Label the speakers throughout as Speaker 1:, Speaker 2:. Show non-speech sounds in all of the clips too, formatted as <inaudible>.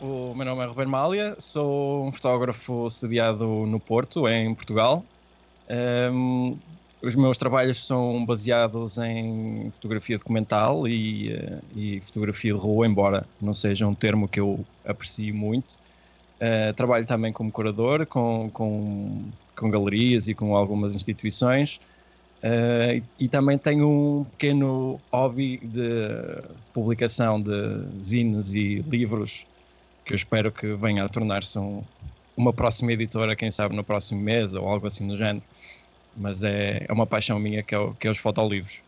Speaker 1: o meu nome é Ruben Mália, sou um fotógrafo sediado no Porto, em Portugal. Um, os meus trabalhos são baseados em fotografia documental e, uh, e, fotografia de rua, embora não seja um termo que eu aprecio muito. Uh, trabalho também como curador, com, com, com galerias e com algumas instituições. Uh, e, e, também tenho um pequeno hobby de publicação de zines e livros que eu espero que venha a tornar-se um, uma próxima editora, quem sabe no próximo mês ou algo assim do género. Mas é, é uma paixão minha que é, o, que é os fotolivros.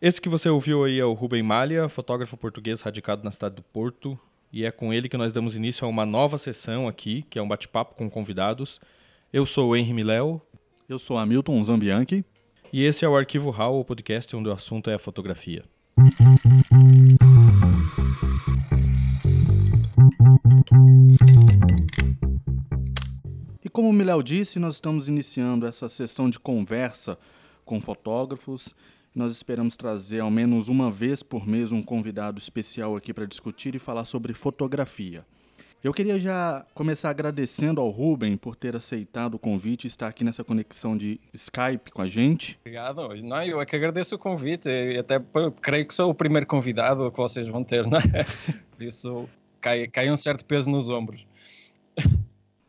Speaker 2: Esse que você ouviu aí é o Rubem Malha, fotógrafo português radicado na cidade do Porto. E é com ele que nós damos início a uma nova sessão aqui, que é um bate-papo com convidados. Eu sou o Henry Miléo.
Speaker 3: Eu sou Hamilton Zambianchi.
Speaker 2: E esse é o Arquivo RAW, o podcast onde o assunto é a fotografia.
Speaker 3: E como o Miléo disse, nós estamos iniciando essa sessão de conversa com fotógrafos. Nós esperamos trazer ao menos uma vez por mês um convidado especial aqui para discutir e falar sobre fotografia. Eu queria já começar agradecendo ao Ruben por ter aceitado o convite e estar aqui nessa conexão de Skype com a gente.
Speaker 1: Obrigado. Não, eu é que agradeço o convite e até creio que sou o primeiro convidado que vocês vão ter, não é? <laughs> Por isso cai, cai um certo peso nos ombros.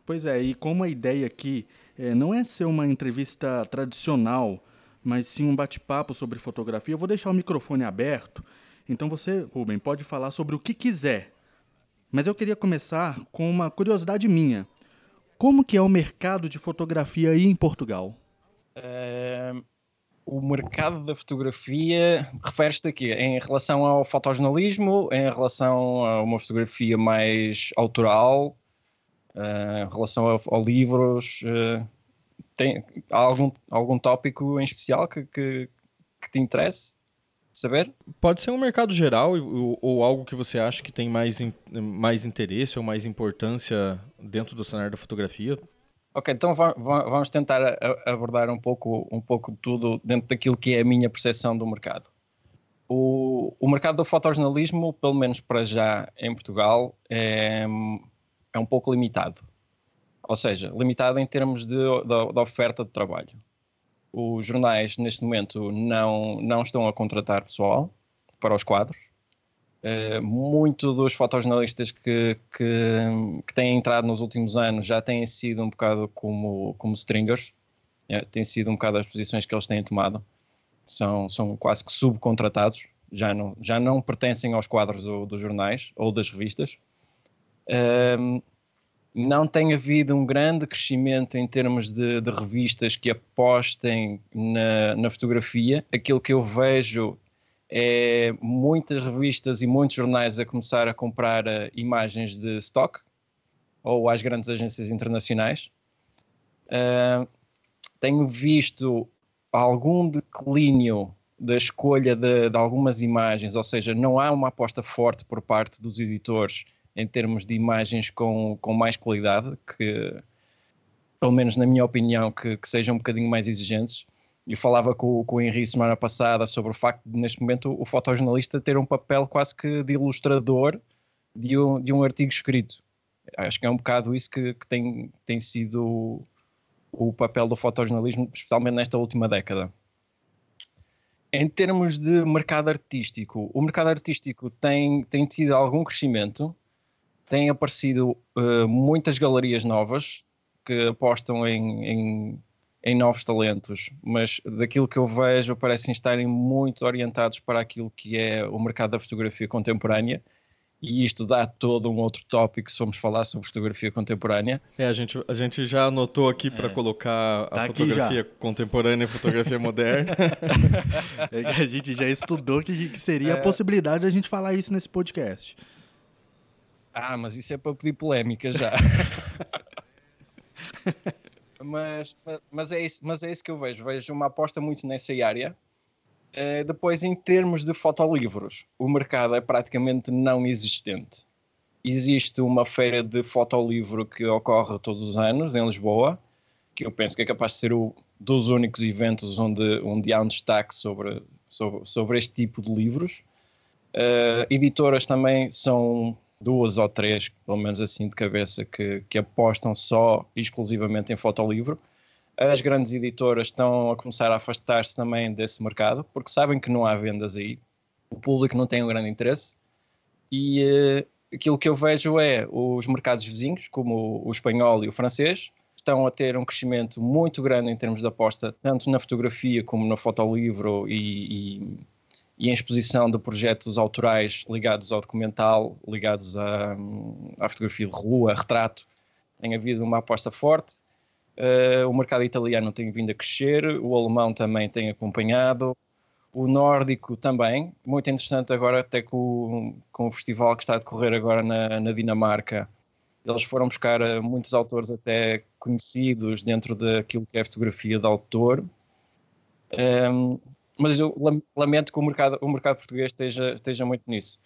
Speaker 3: Pois é, e como a ideia aqui é, não é ser uma entrevista tradicional, mas sim um bate-papo sobre fotografia, eu vou deixar o microfone aberto. Então você, Ruben, pode falar sobre o que quiser. Mas eu queria começar com uma curiosidade minha. Como que é o mercado de fotografia aí em Portugal?
Speaker 1: É, o mercado da fotografia refere-se aqui em relação ao fotojornalismo, em relação a uma fotografia mais autoral, uh, em relação a, a livros. Uh, tem algum, algum tópico em especial que, que, que te interesse? saber?
Speaker 2: Pode ser um mercado geral ou, ou, algo que você acha que tem mais, in, mais interesse ou mais importância dentro do cenário da fotografia?
Speaker 1: Ok, então vamos tentar abordar um pouco, um pouco tudo dentro daquilo que é a minha percepção do mercado. O, o mercado do fotojornalismo, pelo menos para já em Portugal, é, é um pouco limitado. Ou seja, limitado em termos de, de, de oferta de trabalho. Os jornais, neste momento, não, não estão a contratar pessoal para os quadros. Uh, muito dos fotojornalistas que, que, que, têm entrado nos últimos anos já têm sido um bocado como, como stringers, é, têm sido um bocado as posições que eles têm tomado, são, são quase que subcontratados, já não, já não pertencem aos quadros do, dos jornais ou das revistas. Uh, não tem havido um grande crescimento em termos de, de revistas que apostem na, na fotografia. Aquilo que eu vejo é muitas revistas e muitos jornais a começar a comprar uh, imagens de stock ou às grandes agências internacionais. Uh, tenho visto algum declínio da escolha de, de, algumas imagens, ou seja, não há uma aposta forte por parte dos editores em termos de imagens com, com mais qualidade, que, pelo menos na minha opinião, que, que sejam um bocadinho mais exigentes. Eu falava com, com o Henrique semana passada sobre o facto de, neste momento, o fotojornalista ter um papel quase que de ilustrador de um, de um artigo escrito. Acho que é um bocado isso que, que tem, tem sido o, papel do fotojornalismo, especialmente nesta última década. Em termos de mercado artístico, o mercado artístico tem, tem tido algum crescimento, têm aparecido uh, muitas galerias novas que apostam em, em, em, novos talentos, mas daquilo que eu vejo parecem estarem muito orientados para aquilo que é o mercado da fotografia contemporânea. E isto dá todo um outro tópico se formos falar sobre fotografia contemporânea.
Speaker 2: É, a gente, a gente já anotou aqui para é, colocar a tá fotografia contemporânea e a fotografia moderna. <laughs>
Speaker 3: é a gente já estudou que, que seria é. a possibilidade de a gente falar isso nesse podcast.
Speaker 1: Ah, mas isso é para pedir polémica já. <laughs> mas, mas, é isso, mas é isso que eu vejo. Vejo uma aposta muito nessa área. Uh, depois, em termos de fotolivros, o mercado é praticamente não existente. Existe uma feira de fotolivro que ocorre todos os anos em Lisboa, que eu penso que é capaz de ser um dos únicos eventos onde, onde há um destaque sobre, sobre, sobre este tipo de livros. Uh, editoras também são duas ou três, pelo menos assim de cabeça, que, que apostam só exclusivamente em fotolivro. As grandes editoras estão a começar a afastar-se também desse mercado, porque sabem que não há vendas aí, o público não tem um grande interesse. E uh, aquilo que eu vejo é os mercados vizinhos, como o espanhol e o francês, estão a ter um crescimento muito grande em termos de aposta, tanto na fotografia como no fotolivro e, e, e em exposição de projetos autorais ligados ao documental, ligados à, à fotografia de rua, retrato. Tem havido uma aposta forte. Uh, o mercado italiano tem vindo a crescer, o alemão também tem acompanhado, o nórdico também. Muito interessante agora, até com, com o festival que está a decorrer agora na, na Dinamarca. Eles foram buscar uh, muitos autores até conhecidos dentro daquilo que é fotografia de autor. Um, ehm, mas eu lamento que o mercado, o mercado português esteja, esteja muito nisso.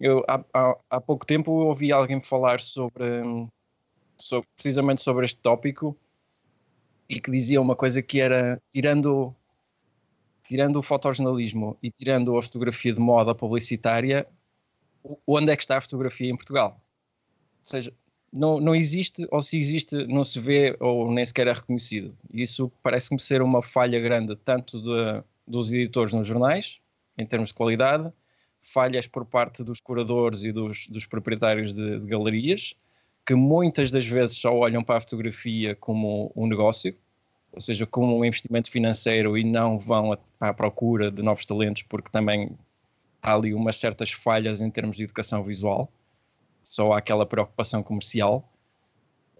Speaker 1: Eu, há, há, há pouco tempo ouvi alguém falar sobre, sobre, precisamente sobre este tópico e que dizia uma coisa que era tirando tirando o fotojornalismo e tirando a fotografia de moda publicitária, onde é que está a fotografia em Portugal? Ou seja, não, não existe, ou se existe, não se vê ou nem sequer é reconhecido. Isso parece-me ser uma falha grande, tanto de, dos editores nos jornais, em termos de qualidade, falhas por parte dos curadores e dos, dos proprietários de, de, galerias, que muitas das vezes só olham para a fotografia como um negócio, ou seja, como um investimento financeiro e não vão à procura de novos talentos, porque também há ali umas certas falhas em termos de educação visual, só há aquela preocupação comercial.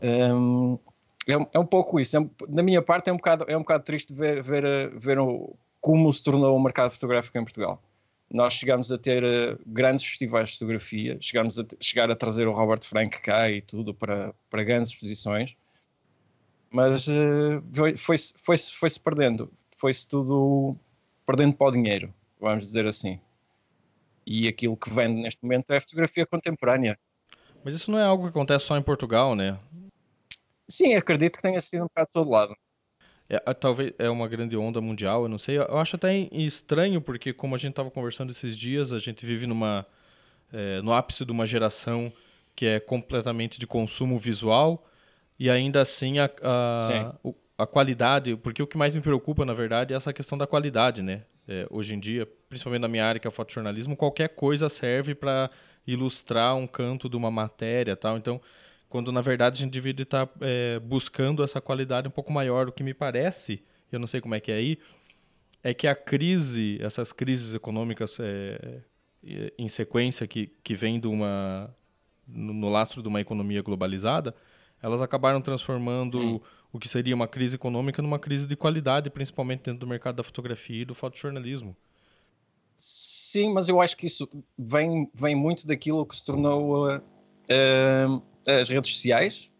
Speaker 1: Um, é, é, um pouco isso. É, da minha parte, é um bocado, é um bocado triste ver, ver, ver o, como se tornou o mercado fotográfico em Portugal. Nós chegamos a ter uh, grandes festivais de fotografia, chegamos a chegar a trazer o Robert Frank cá e tudo para, para grandes exposições, mas uh, foi-se foi foi -se perdendo, foi-se tudo perdendo para o dinheiro, vamos dizer assim. E aquilo que vende neste momento é a fotografia contemporânea.
Speaker 2: Mas isso não é algo que acontece só em Portugal, né?
Speaker 1: Sim, acredito que tenha sido um bocado de todo lado.
Speaker 2: É, talvez é uma grande onda mundial, eu não sei. Eu acho até estranho, porque como a gente estava conversando esses dias, a gente vive numa, é, no ápice de uma geração que é completamente de consumo visual e ainda assim a, a, a, qualidade, porque o que mais me preocupa, na verdade, é essa questão da qualidade, né? É, hoje em dia, principalmente na minha área, que é o fotojornalismo, qualquer coisa serve para ilustrar um canto de uma matéria tal. Então, quando na verdade a gente deveria estar é, buscando essa qualidade um pouco maior. O que me parece, eu não sei como é que é aí, é que a crise, essas crises econômicas é, em sequência que, que vem de uma, no, no, lastro de uma economia globalizada, elas acabaram transformando hum. o que seria uma crise econômica numa crise de qualidade, principalmente dentro do mercado da fotografia e do fotojornalismo.
Speaker 1: Sim, mas eu acho que isso vem, vem muito daquilo que se tornou uh, uh, as redes sociais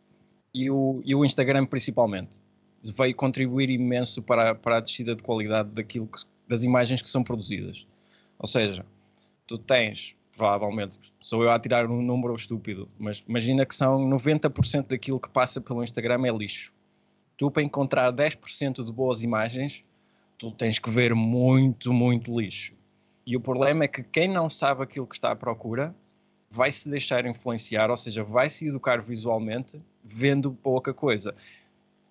Speaker 1: e o, e o Instagram principalmente. Veio contribuir imenso para, para a descida de qualidade daquilo que, das imagens que são produzidas. Ou seja, tu tens, provavelmente, sou eu a tirar um número estúpido, mas imagina que são 90% daquilo que passa pelo Instagram é lixo. Tu, para encontrar 10% de boas imagens, tu tens que ver muito, muito lixo. E o problema é que quem não sabe aquilo que está à procura vai se deixar influenciar, ou seja, vai se educar visualmente vendo pouca coisa.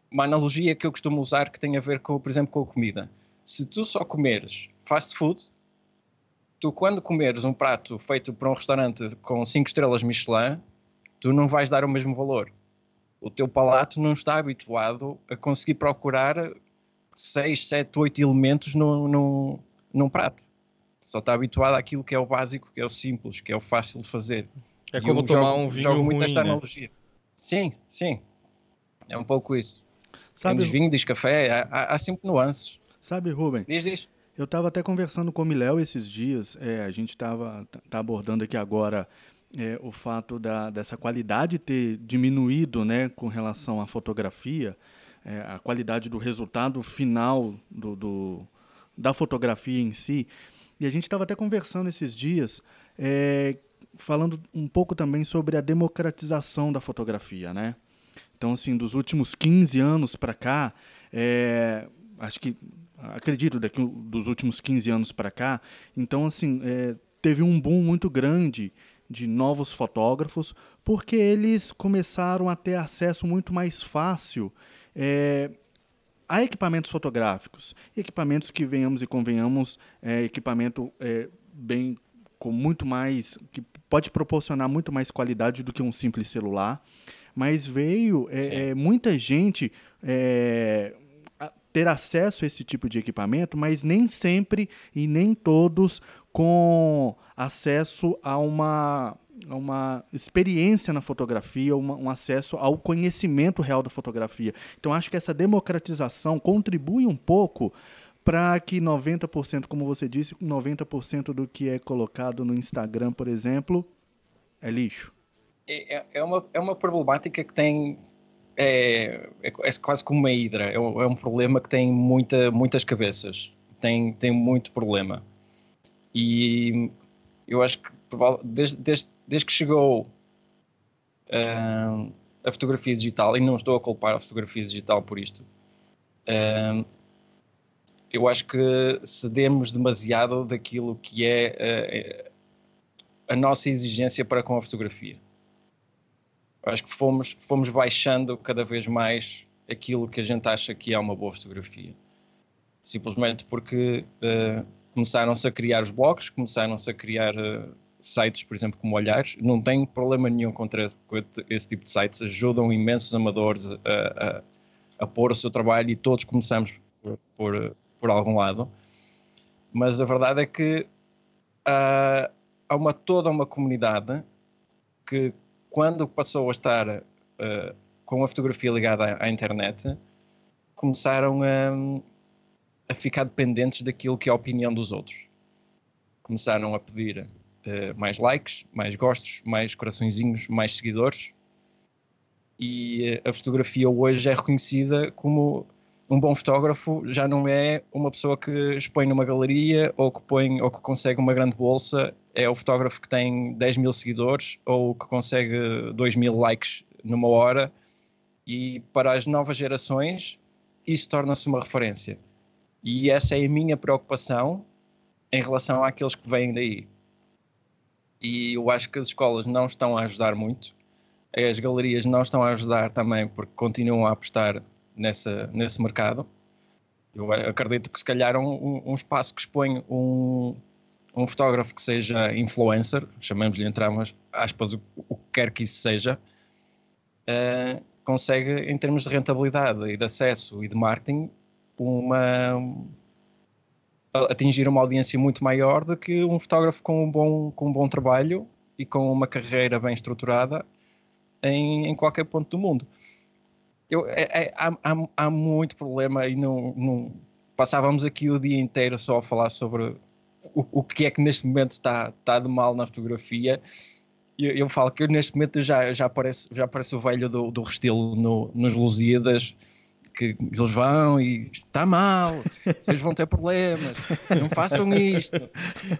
Speaker 1: Uma analogia que eu costumo usar que tem a ver com, por exemplo, com a comida. Se tu só comeres fast food, tu quando comeres um prato feito por um restaurante com 5 estrelas Michelin, tu não vais dar o mesmo valor. O teu palato não está habituado a conseguir procurar 6, 7, 8 elementos no, num prato só está habituado àquilo que é o básico, que é o simples, que é o fácil de fazer.
Speaker 2: É e como tomar jogo, um vinho jogo muito ruim, esta né? analogia.
Speaker 1: Sim, sim. É um pouco isso. Sabe, diz vinho, diz café, há, há sempre nuances.
Speaker 3: Sabe, Rubem?
Speaker 1: Diz, diz.
Speaker 3: Eu estava até conversando com o Miléo esses dias, é, a gente estava tá abordando aqui agora é, o fato da, dessa qualidade ter diminuído né, com relação à fotografia, é, a qualidade do resultado final do, do, da fotografia em si. E a gente estava até conversando esses dias, é, falando um pouco também sobre a democratização da fotografia, né? Então, assim, dos últimos 15 anos para cá, é, acho que, acredito, daqui dos últimos 15 anos para cá, então, assim, é, teve um boom muito grande de novos fotógrafos, porque eles começaram a ter acesso muito mais fácil é, a equipamentos fotográficos. Equipamentos que, venhamos e convenhamos, é, equipamento é, bem com muito mais. que pode proporcionar muito mais qualidade do que um simples celular. Mas veio é, é muita gente é, ter acesso a esse tipo de equipamento, mas nem sempre e nem todos com acesso a uma, uma experiência na fotografia, uma, um acesso ao conhecimento real da fotografia. Então, acho que essa democratização contribui um pouco para que 90%, como você disse, 90% do que é colocado no Instagram, por exemplo, é lixo.
Speaker 1: É, é, é uma, é uma problemática que tem. É, é, é quase como uma hidra. É um, é um problema que tem muita, muitas cabeças. Tem, tem muito problema. E eu acho que desde, desde, desde que chegou uh, a fotografia digital, e não estou a culpar a fotografia digital por isto, uh, eu acho que cedemos demasiado daquilo que é uh, a nossa exigência para com a fotografia. Eu acho que fomos, fomos baixando cada vez mais aquilo que a gente acha que é uma boa fotografia. Simplesmente porque uh, começaram-se a criar os blogs, começaram-se a criar uh, sites, por exemplo, como Olhares. Não tenho problema nenhum contra esse, tipo de sites, ajudam imensos amadores a, a, a, pôr o seu trabalho e todos começamos por, por, por algum lado. Mas a verdade é que uh, há uma, toda uma comunidade que, quando passou a estar uh, com a fotografia ligada à, à internet, começaram a a ficar dependentes daquilo que é a opinião dos outros. Começaram a pedir uh, mais likes, mais gostos, mais coraçõezinhos, mais seguidores. E uh, a fotografia hoje é reconhecida como um bom fotógrafo já não é uma pessoa que expõe numa galeria ou que, põe, ou que consegue uma grande bolsa, é o fotógrafo que tem 10 mil seguidores ou que consegue 2 mil likes numa hora. E para as novas gerações, isso torna-se uma referência. E essa é a minha preocupação em relação àqueles que vêm daí. E eu acho que as escolas não estão a ajudar muito, as galerias não estão a ajudar também porque continuam a apostar nessa, nesse mercado. Eu acredito que se calhar um, um espaço que expõe um, um fotógrafo que seja influencer, chamamos-lhe entre aspas o, o, que quer que isso seja, uh, consegue, em termos de rentabilidade e de acesso e de marketing, uma atingir uma audiência muito maior do que um fotógrafo com um bom, com um bom trabalho e com uma carreira bem estruturada em, em qualquer ponto do mundo. Eu, é, é, há, há, muito problema e não, não, passávamos aqui o dia inteiro só a falar sobre o, o que é que neste momento está, está de mal na fotografia. Eu, eu falo que eu, neste momento já, já, aparece, já aparece o velho do, do Restelo no, nos Lusíadas que eles vão e está mal, vocês vão ter problemas, não façam isto.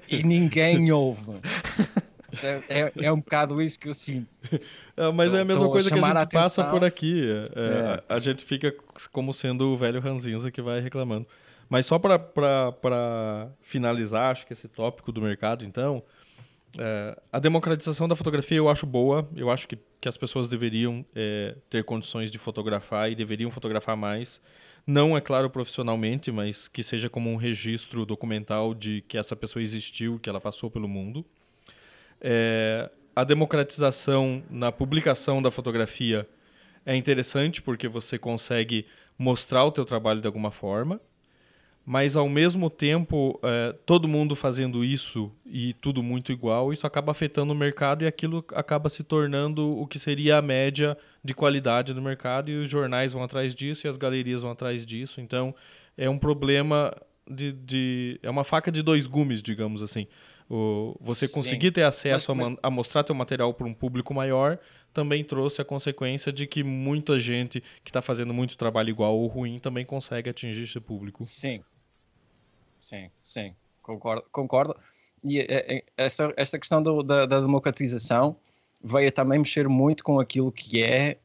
Speaker 1: E ninguém ouve. É, é, é, um bocado isso que eu sinto.
Speaker 2: É, mas tô, é a mesma coisa que a gente a passa por aqui. É, é, a, a, gente fica como sendo o velho ranzinza que vai reclamando. Mas só para finalizar, acho que esse tópico do mercado, então, é, a democratização da fotografia eu acho boa. Eu acho que, que as pessoas deveriam é, ter condições de fotografar e deveriam fotografar mais. Não, é claro, profissionalmente, mas que seja como um registro documental de que essa pessoa existiu, que ela passou pelo mundo. É, a democratização na publicação da fotografia é interessante porque você consegue mostrar o teu trabalho de alguma forma mas ao mesmo tempo, é, todo mundo fazendo isso e tudo muito igual, isso acaba afetando o mercado e aquilo acaba se tornando o que seria a média de qualidade do mercado e os jornais vão atrás disso e as galerias vão atrás disso. Então, é um problema de. de é uma faca de dois gumes, digamos assim. O, você conseguir ter acesso mas, mas... A, a mostrar teu material para um público maior também trouxe a consequência de que muita gente que está fazendo muito trabalho igual ou ruim também consegue atingir esse público.
Speaker 1: Sim, sim, sim, concordo. concordo. E é, é, essa, essa questão do, da, da, democratização veio também mexer muito com aquilo que é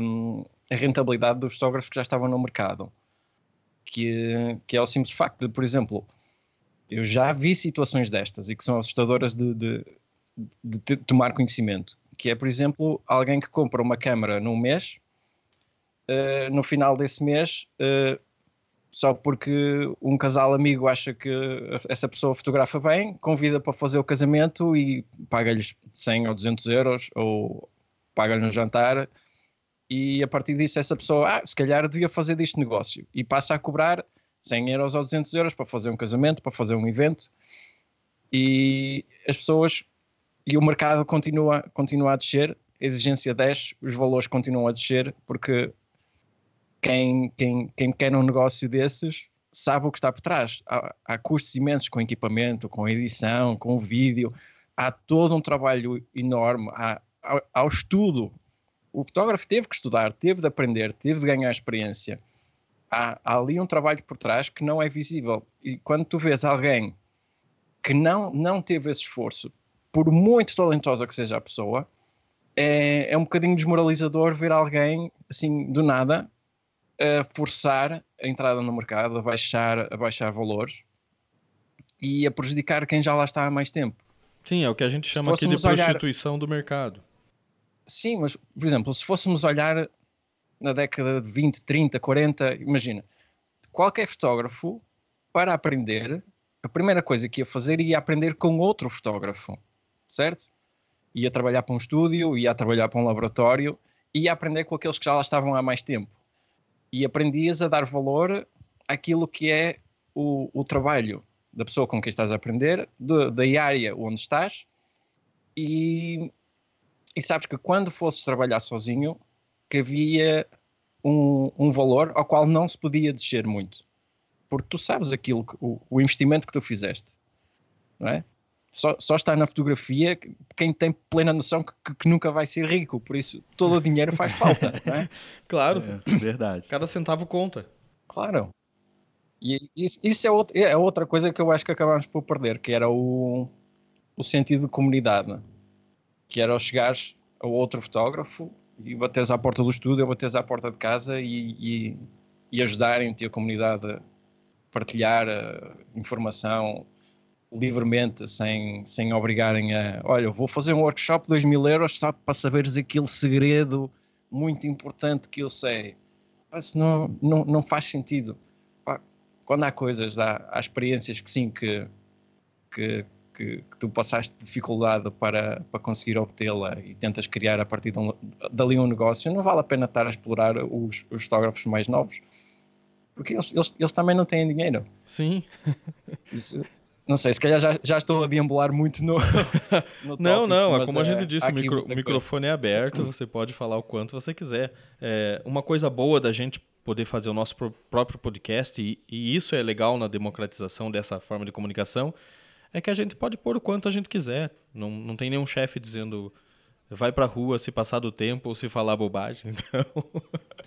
Speaker 1: um, a rentabilidade dos fotógrafos que já estavam no mercado. Que, que é o simples facto de, por exemplo, eu já vi situações destas e que são assustadoras de, de de, de tomar conhecimento. Que é, por exemplo, alguém que compra uma câmara num mês, uh, no final desse mês, uh, só porque um casal amigo acha que essa pessoa fotografa bem, convida para fazer o casamento e paga-lhes 100 ou 200 euros ou paga-lhe um jantar. E a partir disso essa pessoa, ah, se calhar devia fazer disto negócio. E passa a cobrar 100 euros ou 200 euros para fazer um casamento, para fazer um evento. E as pessoas e o mercado continua, continua a descer, a exigência desce, os valores continuam a descer porque quem, quem, quem quer um negócio desses sabe o que está por trás. Há, há custos imensos com equipamento, com edição, com vídeo. Há todo um trabalho enorme. Há, há, há o estudo. O fotógrafo teve que estudar, teve de aprender, teve de ganhar experiência. Há, há ali um trabalho por trás que não é visível. E quando tu vês alguém que não, não teve esse esforço, por muito talentosa que seja a pessoa, é, é um bocadinho desmoralizador ver alguém assim do nada a forçar a entrada no mercado, a baixar, a baixar valores e a prejudicar quem já lá está há mais tempo.
Speaker 2: Sim, é o que a gente chama aqui de prostituição olhar... do mercado.
Speaker 1: Sim, mas, por exemplo, se fôssemos olhar na década de 20, 30, 40, imagina, qualquer fotógrafo, para aprender, a primeira coisa que ia fazer ia aprender com outro fotógrafo, certo? Ia trabalhar para um estúdio, ia trabalhar para um laboratório, ia aprender com aqueles que já lá estavam há mais tempo e aprendias a dar valor àquilo que é o, o trabalho da pessoa com quem estás a aprender, de, da área onde estás, e, e sabes que quando fosses trabalhar sozinho, que havia um, um, valor ao qual não se podia descer muito. Porque tu sabes aquilo, que, o, o investimento que tu fizeste, não é? Só, só está na fotografia quem tem plena noção que, que, nunca vai ser rico, por isso todo o dinheiro faz <laughs> falta, não é?
Speaker 2: Claro,
Speaker 3: é, verdade.
Speaker 2: Cada centavo conta.
Speaker 1: Claro. E isso, isso é, outro, é outra coisa que eu acho que acabámos por perder, que era o, o sentido de comunidade, que era chegares a outro fotógrafo e bateres à porta do estúdio, bateres à porta de casa e, e, e ajudarem-te a comunidade a partilhar a informação, livremente, sem, sem obrigarem a. Olha, vou fazer um workshop de 2 mil euros só para saberes aquele segredo muito importante que eu sei. Mas não, não, não faz sentido. Quando há coisas, há, há experiências que sim, que, que, que, que, tu passaste dificuldade para, para conseguir obtê-la e tentas criar a partir de um, dali um negócio, não vale a pena estar a explorar os, os fotógrafos mais novos. Porque eles, eles, eles também não têm dinheiro.
Speaker 2: Sim.
Speaker 1: Isso, não sei, se calhar já, já estou a deambular muito no. <laughs>
Speaker 2: no não, não, é como é, a gente disse, o, micro, microfone é aberto, você pode falar o quanto você quiser. É, uma coisa boa da gente poder fazer o nosso próprio podcast, e, e isso é legal na democratização dessa forma de comunicação, é que a gente pode pôr o quanto a gente quiser. Não, não tem nenhum chefe dizendo vai pra rua se passar do tempo ou se falar bobagem. <laughs> Então,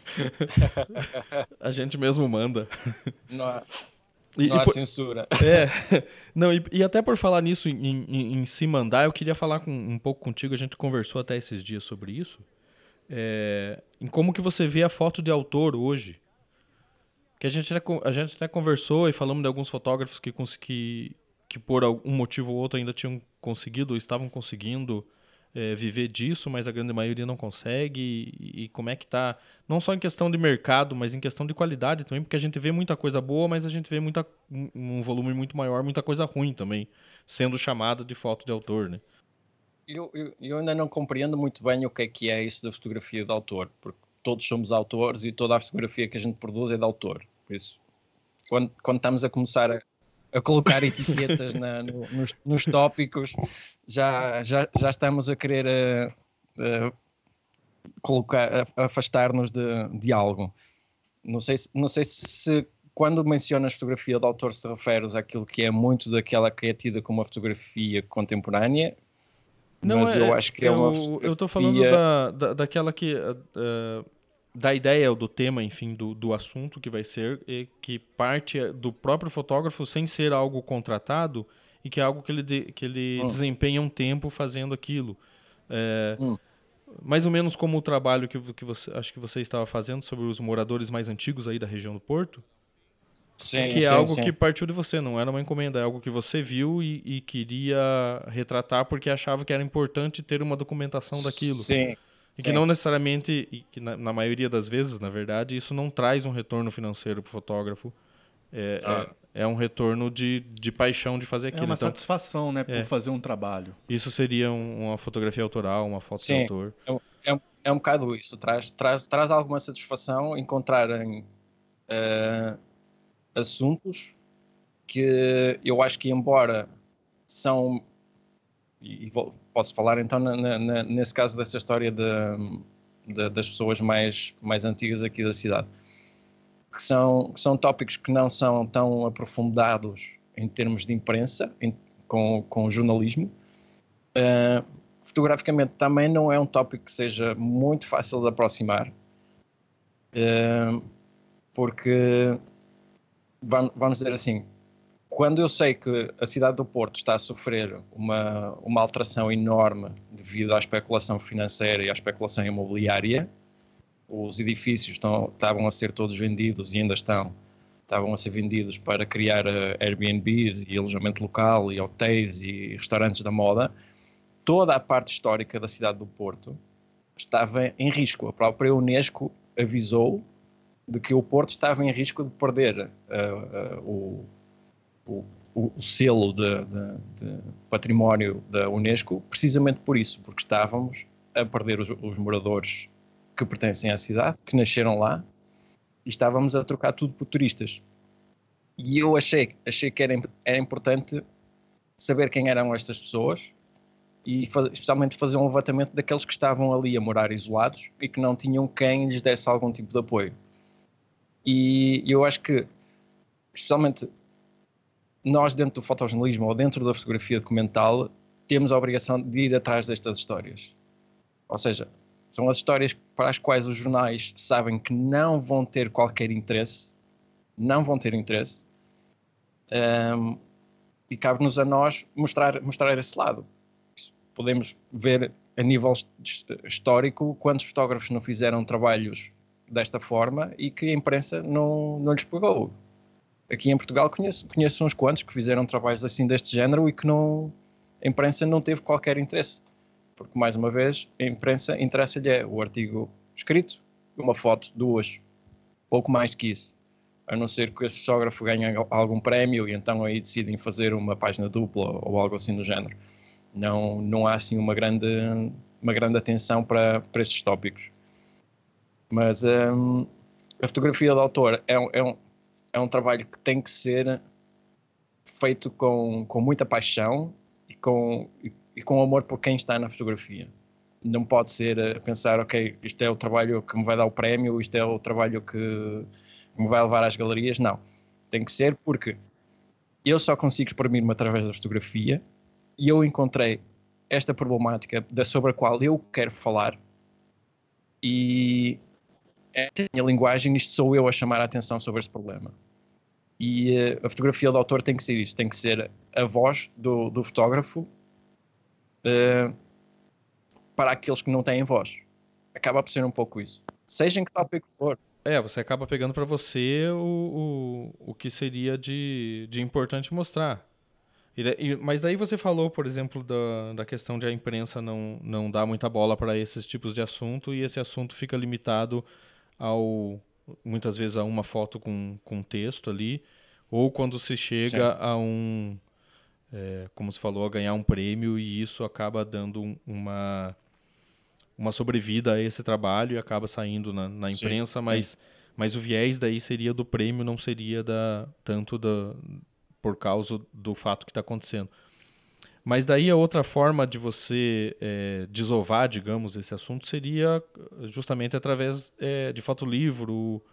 Speaker 2: <laughs> a gente mesmo manda.
Speaker 1: Não, e, não há censura. <laughs>
Speaker 2: É. <laughs> Não, e, e, até por falar nisso em, em, em, se mandar, eu queria falar com, um pouco contigo, a gente conversou até esses dias sobre isso. É, em como que você vê a foto de autor hoje. Que a gente, até, a gente até conversou e falamos de alguns fotógrafos que, que, que por algum motivo ou outro ainda tinham conseguido ou estavam conseguindo é, viver disso, mas a grande maioria não consegue. E, e, como é que está, não só em questão de mercado, mas em questão de qualidade também, porque a gente vê muita coisa boa, mas a gente vê muita, um volume muito maior, muita coisa ruim também, sendo chamada de foto de autor, né?
Speaker 1: Eu, eu, eu, ainda não compreendo muito bem o que é que é isso da fotografia de autor, porque todos somos autores e toda a fotografia que a gente produz é de autor. Por isso, quando, quando estamos a começar a, a colocar etiquetas na, no, nos, nos, tópicos, já, já, já estamos a querer uh, uh, colocar, afastar-nos de, de algo. Não sei, se, não sei se quando mencionas fotografia de autor se referes àquilo que é muito daquela que é tida como uma fotografia contemporânea,
Speaker 2: não, mas é, eu acho que é uma fotografia... Eu estou falando da, da, daquela que... Uh, da ideia ou do tema, enfim, do, do assunto que vai ser, e que parte do próprio fotógrafo sem ser algo contratado e que é algo que ele, de, que ele hum. desempenha um tempo fazendo aquilo. É, hum. Mais ou menos como o trabalho que, que você, acho que você estava fazendo sobre os moradores mais antigos aí da região do Porto. Sim, que é sim, algo sim. que partiu de você, não era uma encomenda, é algo que você viu e, e, queria retratar porque achava que era importante ter uma documentação daquilo.
Speaker 1: Sim.
Speaker 2: E que não necessariamente, e que na, na, maioria das vezes, na verdade, isso não traz um retorno financeiro para o fotógrafo. É, ah. é, é, um retorno de, de paixão de fazer é aquilo.
Speaker 3: É uma então, satisfação, né, por é. fazer um trabalho.
Speaker 2: Isso seria um, uma fotografia autoral, uma foto Sim. de autor.
Speaker 1: É, é, é um bocado isso. Traz, traz, traz alguma satisfação encontrarem uh, assuntos que eu acho que, embora são. E vou, posso falar então na, na, nesse caso dessa história de, de, das pessoas mais, mais antigas aqui da cidade, que são, que são tópicos que não são tão aprofundados em termos de imprensa, em, com, com jornalismo. Uh, fotograficamente também não é um tópico que seja muito fácil de aproximar, uh, porque vamos dizer assim, quando eu sei que a cidade do Porto está a sofrer uma, uma alteração enorme devido à especulação financeira e à especulação imobiliária, os edifícios estão, estavam a ser todos vendidos e ainda estão, estavam a ser vendidos para criar uh, Airbnbs e alojamento local e hotéis e restaurantes da moda, toda a parte histórica da cidade do Porto estava em risco. A própria Unesco avisou de que o Porto estava em risco de perder uh, uh, o, o, o, selo de, de, de, património da Unesco, precisamente por isso, porque estávamos a perder os, os, moradores que pertencem à cidade, que nasceram lá, e estávamos a trocar tudo por turistas. E eu achei, achei que era, era importante saber quem eram estas pessoas e especialmente fazer um levantamento daqueles que estavam ali a morar isolados e que não tinham quem lhes desse algum tipo de apoio. E eu acho que, especialmente nós dentro do fotojornalismo ou dentro da fotografia documental, temos a obrigação de ir atrás destas histórias. Ou seja, são as histórias para as quais os jornais sabem que não vão ter qualquer interesse, não vão ter interesse, um, e cabe-nos a nós mostrar, mostrar esse lado. Podemos ver a nível histórico quantos fotógrafos não fizeram trabalhos desta forma e que a imprensa não, não lhes pegou. Aqui em Portugal conheço, conheço uns quantos que fizeram trabalhos assim deste género e que não, a imprensa não teve qualquer interesse. Porque, mais uma vez, a imprensa interessa-lhe é o artigo escrito, uma foto, duas, pouco mais que isso. A não ser que esse fotógrafo ganhe algum prémio e então aí decidem fazer uma página dupla ou algo assim do género. Não, não há assim uma grande, uma grande atenção para, para estes tópicos. Mas um, a fotografia do autor é é, um, é um trabalho que tem que ser feito com, com muita paixão e com, e, e com amor por quem está na fotografia. Não pode ser a pensar, ok, isto é o trabalho que me vai dar o prémio, isto é o trabalho que me vai levar às galerias. Não. Tem que ser porque eu só consigo exprimir-me através da fotografia e eu encontrei esta problemática da, sobre a qual eu quero falar e é a minha linguagem, isto sou eu a chamar a atenção sobre este problema. E uh, a fotografia do autor tem que ser isso, tem que ser a voz do, do fotógrafo uh, para aqueles que não têm voz. Acaba por ser um pouco isso. Seja em que tópico for.
Speaker 2: É, você acaba pegando para você o, o, o que seria de, de importante mostrar. E, mas daí você falou, por exemplo, da, da questão de a imprensa não, não dar muita bola para esses tipos de assunto e esse assunto fica limitado ao muitas vezes a uma foto com, com texto ali, ou quando se chega Sim. a um, é, como se falou, a ganhar um prêmio e isso acaba dando uma, uma sobrevida a esse trabalho e acaba saindo na, na imprensa, Sim. mas, mas o viés daí seria do prêmio, não seria da, tanto da, por causa do fato que está acontecendo. Mas daí a outra forma de você é, desovar, digamos, esse assunto seria justamente através é, de fotolivro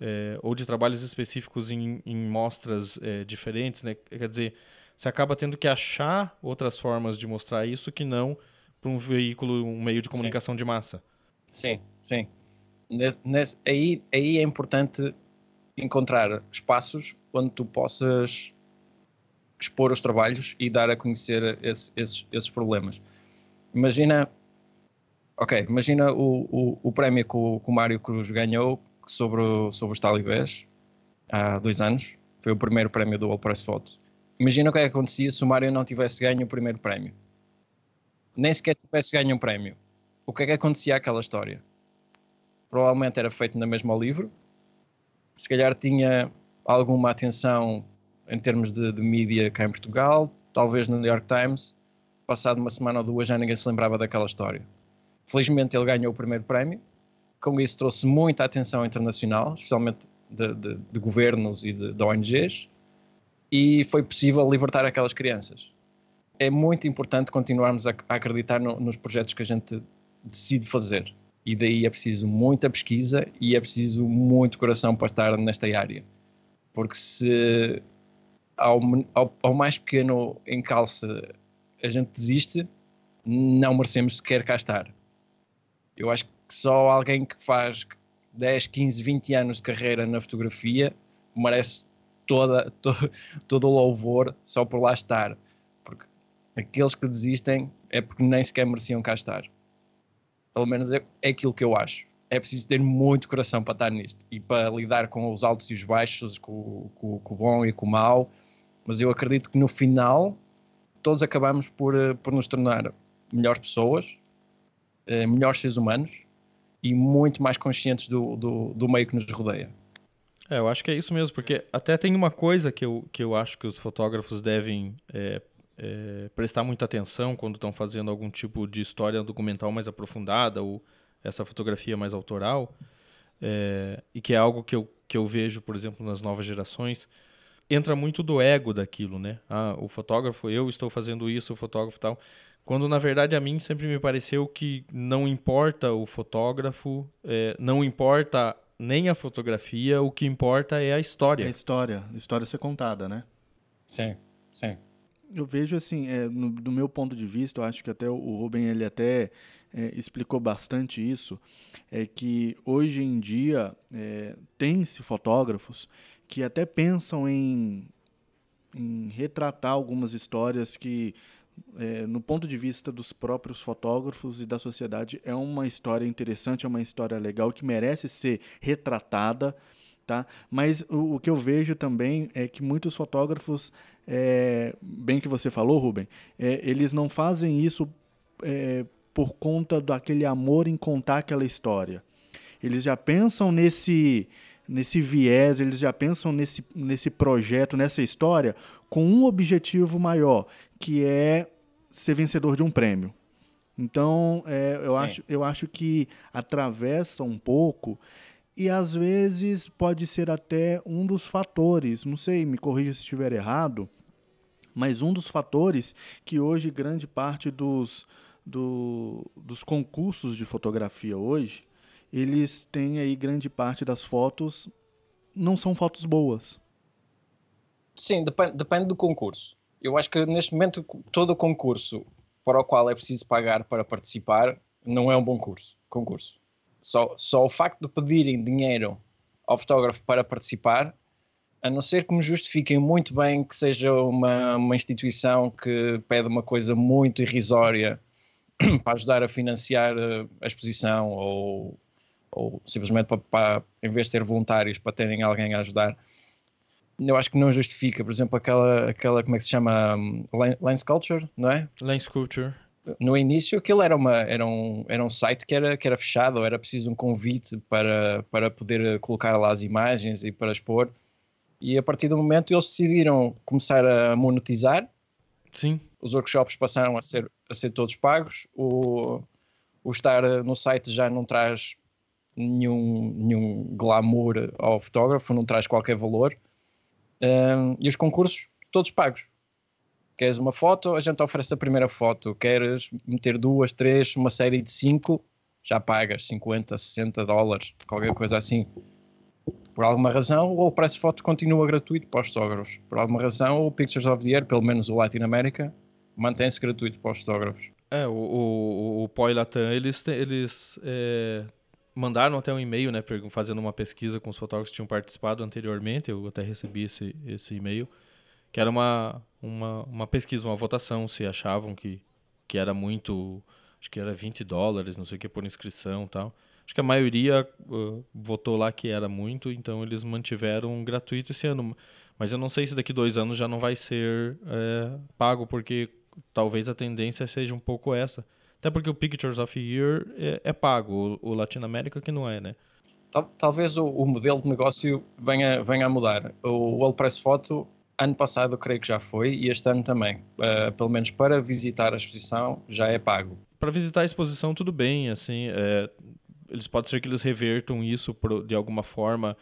Speaker 2: é, ou de trabalhos específicos em, em mostras diferentes, né? Quer dizer, você acaba tendo que achar outras formas de mostrar isso que não para um veículo, um meio de comunicação sim. de massa.
Speaker 1: Sim, sim. Nesse, nesse, aí, aí é importante encontrar espaços onde tu possas expor os trabalhos e dar a conhecer esse, esses, esses problemas. Imagina, ok, imagina o, o, o prémio que o, que o Mário Cruz ganhou sobre, o, sobre os talibés há dois anos, Foi o primeiro prémio do World Press Photo. Imagina o que, é que acontecia se o Mário não tivesse ganho o primeiro prémio. Nem sequer tivesse ganho um prémio. O que é que acontecia àquela história? Provavelmente era feito na mesma livro. Se calhar tinha alguma atenção em termos de, de mídia cá em Portugal, talvez no New York Times. Passado uma semana ou duas já ninguém se lembrava daquela história. Felizmente ele ganhou o primeiro prémio. Com isso trouxe muita atenção internacional, especialmente de, de, de governos e de, de ONGs, e foi possível libertar aquelas crianças. É muito importante continuarmos a, a acreditar no, nos projetos que a gente decide fazer. E daí é preciso muita pesquisa e é preciso muito coração para estar nesta área. Porque se ao, ao, ao mais pequeno encalce a gente desiste, não merecemos sequer cá estar. Eu acho que só alguém que faz 10, 15, 20 anos de carreira na fotografia merece toda, todo, todo o louvor só por lá estar. Porque aqueles que desistem é porque nem sequer mereciam cá estar. Pelo menos é, é aquilo que eu acho. É preciso ter muito coração para estar nisto e para lidar com os altos e os baixos, com, com, com o bom e com o mau. Mas eu acredito que no final todos acabamos por, eh, por nos tornar melhores pessoas, eh, melhores seres humanos e muito mais conscientes do, do, do meio que nos rodeia.
Speaker 2: É, eu acho que é isso mesmo, porque até tem uma coisa que eu, que eu acho que os fotógrafos devem é, é, prestar muita atenção quando estão fazendo algum tipo de história documental mais aprofundada ou essa fotografia mais autoral, é, e que é algo que eu, que eu vejo, por exemplo, nas novas gerações, entra muito do ego daquilo, né? Ah, o fotógrafo, eu estou fazendo isso, o fotógrafo tal. Quando na verdade a mim sempre me pareceu que não importa o fotógrafo, é, não importa nem a fotografia, o que importa é a história. É
Speaker 3: a história, a história ser contada, né?
Speaker 1: Sim, sim.
Speaker 3: Eu vejo assim, é, no, do meu ponto de vista, eu acho que até o Ruben ele até é, explicou bastante isso, é que hoje em dia é, tem-se fotógrafos que até pensam em, em retratar algumas histórias que é, no ponto de vista dos próprios fotógrafos e da sociedade, é uma história interessante, é uma história legal que merece ser retratada. Tá? Mas o, o que eu vejo também é que muitos fotógrafos, é, bem que você falou, Ruben, é, eles não fazem isso é, por conta daquele amor em contar aquela história. Eles já pensam nesse, nesse viés, eles já pensam nesse, nesse projeto, nessa história, com um objetivo maior, que é ser vencedor de um prêmio. Então, é, eu, acho, eu acho que atravessa um pouco e às vezes pode ser até um dos fatores, não sei, me corrija se estiver errado, mas um dos fatores que hoje grande parte dos, do, dos concursos de fotografia hoje, eles têm aí grande parte das fotos não são fotos boas.
Speaker 1: Sim, depende, depende do concurso eu acho que neste momento todo concurso para o qual é preciso pagar para participar não é um bom curso, concurso. Só, só o facto de pedirem dinheiro ao fotógrafo para participar, a não ser que me justifiquem muito bem que seja uma, uma instituição que pede uma coisa muito irrisória <clears throat> para ajudar a financiar eh, a exposição ou, ou simplesmente para, para, em vez de ter voluntários, para terem alguém a ajudar eu acho que não justifica, por exemplo, aquela, aquela como é que se chama? Um, Lens Culture, não é?
Speaker 2: Lens Culture.
Speaker 1: No início aquilo era, uma, era, um, era um site que era, que era fechado, era preciso um convite para, para poder colocar lá as imagens e para expor. E a partir do momento eles decidiram começar a monetizar.
Speaker 2: Sim.
Speaker 1: Os workshops passaram a ser, a ser todos pagos. O, o estar no site já não traz nenhum, nenhum glamour ao fotógrafo, não traz qualquer valor. Um, e os concursos, todos pagos. Queres uma foto, a gente oferece a primeira foto. Queres meter duas, três, uma série de cinco, já pagas 50, 60 dólares, qualquer coisa assim. Por alguma razão, o All Foto continua gratuito para os fotógrafos. Por alguma razão, o Pictures of the Year, pelo menos o Latin America, mantém-se gratuito para os fotógrafos.
Speaker 2: É, o, o, o Poi Latam, eles, eles é, mandaram até um e-mail, né, fazendo uma pesquisa com os fotógrafos que tinham participado anteriormente, eu até recebi esse, esse e-mail, que era uma, uma, uma pesquisa, uma votação, se achavam que, que era muito, acho que era 20 dólares, não sei o que, por inscrição tal. Acho que a maioria uh, votou lá que era muito, então eles mantiveram gratuito esse ano. Mas eu não sei se daqui dois anos já não vai ser é, pago, porque talvez a tendência seja um pouco essa. Até porque o Pictures of Year é, é pago, o, o Latin America que não é, né?
Speaker 1: Talvez o, o, modelo de negócio venha, venha a mudar. O World Press Photo, ano passado, eu creio que já foi, e este ano também. Uh, pelo menos para visitar a exposição, já é pago.
Speaker 2: Para visitar a exposição, tudo bem. Assim, é, eles pode ser que eles revertam isso de alguma forma